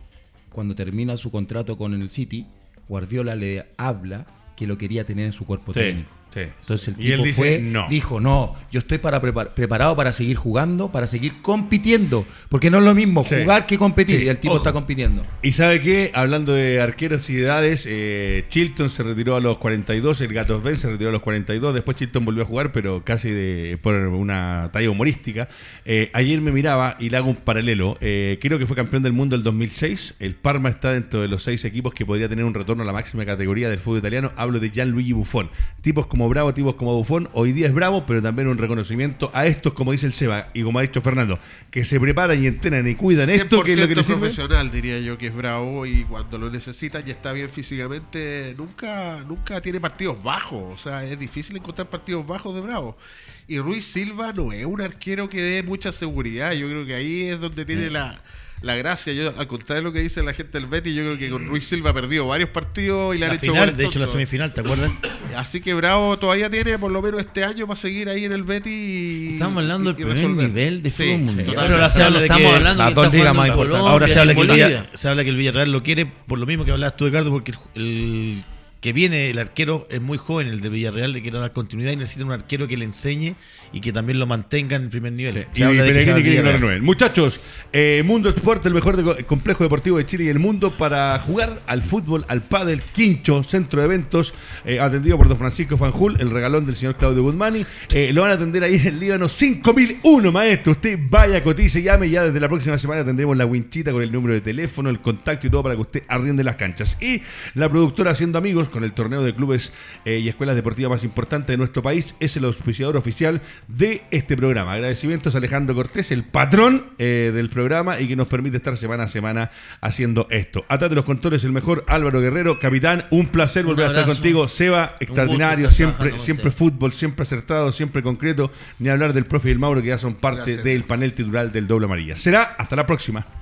cuando termina su contrato con el City, Guardiola le habla que lo quería tener en su cuerpo Sí, técnico. Sí. Entonces el tipo dice, fue, no. dijo, no, yo estoy para prepar- preparado para seguir jugando, para seguir compitiendo, porque no es lo mismo Sí. jugar que competir, Sí, y el tipo ojo. está compitiendo. Y sabe qué, hablando de arqueros y de edades, eh, Chilton se retiró a los 42, el Gatos Ben se retiró a los 42, después Chilton volvió a jugar, pero casi de, por una talla humorística. Eh, ayer me miraba y le hago un paralelo. Eh, creo que fue campeón del mundo el 2006. El Parma está dentro de los seis equipos que podría tener un retorno a la máxima categoría del fútbol italiano. Hablo de Gianluigi Buffon. Tipos como Bravo, tipos como Buffon. Hoy día es Bravo, pero también un reconocimiento a estos, como dice el Seba y como ha dicho Fernando, que se preparan y entrenan y cuidan esto, que es lo que profesional, diría yo, que es bravo y cuando lo necesitan y está bien físicamente, nunca, nunca tiene partidos bajos. O sea, es difícil encontrar partidos bajos de bravo. Y Ruiz Silva no es un arquero que dé mucha seguridad. Yo creo que ahí es donde tiene la, la gracia. Yo, al contrario de lo que dice la gente del Betis, yo creo que con Ruiz Silva ha perdido varios partidos y le han La hecho final, goles de hecho, la semifinal, ¿te acuerdas? [coughs] Así que Bravo todavía tiene por lo menos este año para seguir ahí en el Betis y Estamos hablando y- del y primer resolver. nivel de fútbol sí, mundial. totalmente. Pero ahora se habla de que Ahora se habla, que el Bolivia. Villa- se habla que el Villarreal lo quiere por lo mismo que hablabas tú, Ricardo, porque el, el que viene, el arquero, es muy joven, el de Villarreal, le quiere dar continuidad y necesita un arquero que le enseñe y que también lo mantenga en el primer nivel. Muchachos, eh, Mundo Sport, el mejor de- complejo deportivo de Chile y el mundo para jugar al fútbol, al pádel, Quincho, centro de eventos, eh, atendido por don Francisco Fanjul, el regalón del señor Claudio Guzmani. Eh, lo van a atender ahí en el Líbano 5001, maestro. Usted vaya, cotice, llame. Ya desde la próxima semana tendremos la winchita con el número de teléfono, el contacto y todo para que usted arriende las canchas. Y la productora Haciendo Amigos con el torneo de clubes y escuelas deportivas más importante de nuestro país es el auspiciador oficial de este programa. Agradecimientos a Alejandro Cortés, el patrón eh, del programa y que nos permite estar semana a semana haciendo esto. Atrás de los controles, el mejor Álvaro Guerrero, capitán. Un placer Un volver a estar contigo. Seba, extraordinario, siempre, siempre fútbol, siempre acertado, siempre concreto. Ni hablar del profe y el Mauro que ya son parte Gracias. del panel titular del doble amarilla. Será hasta la próxima.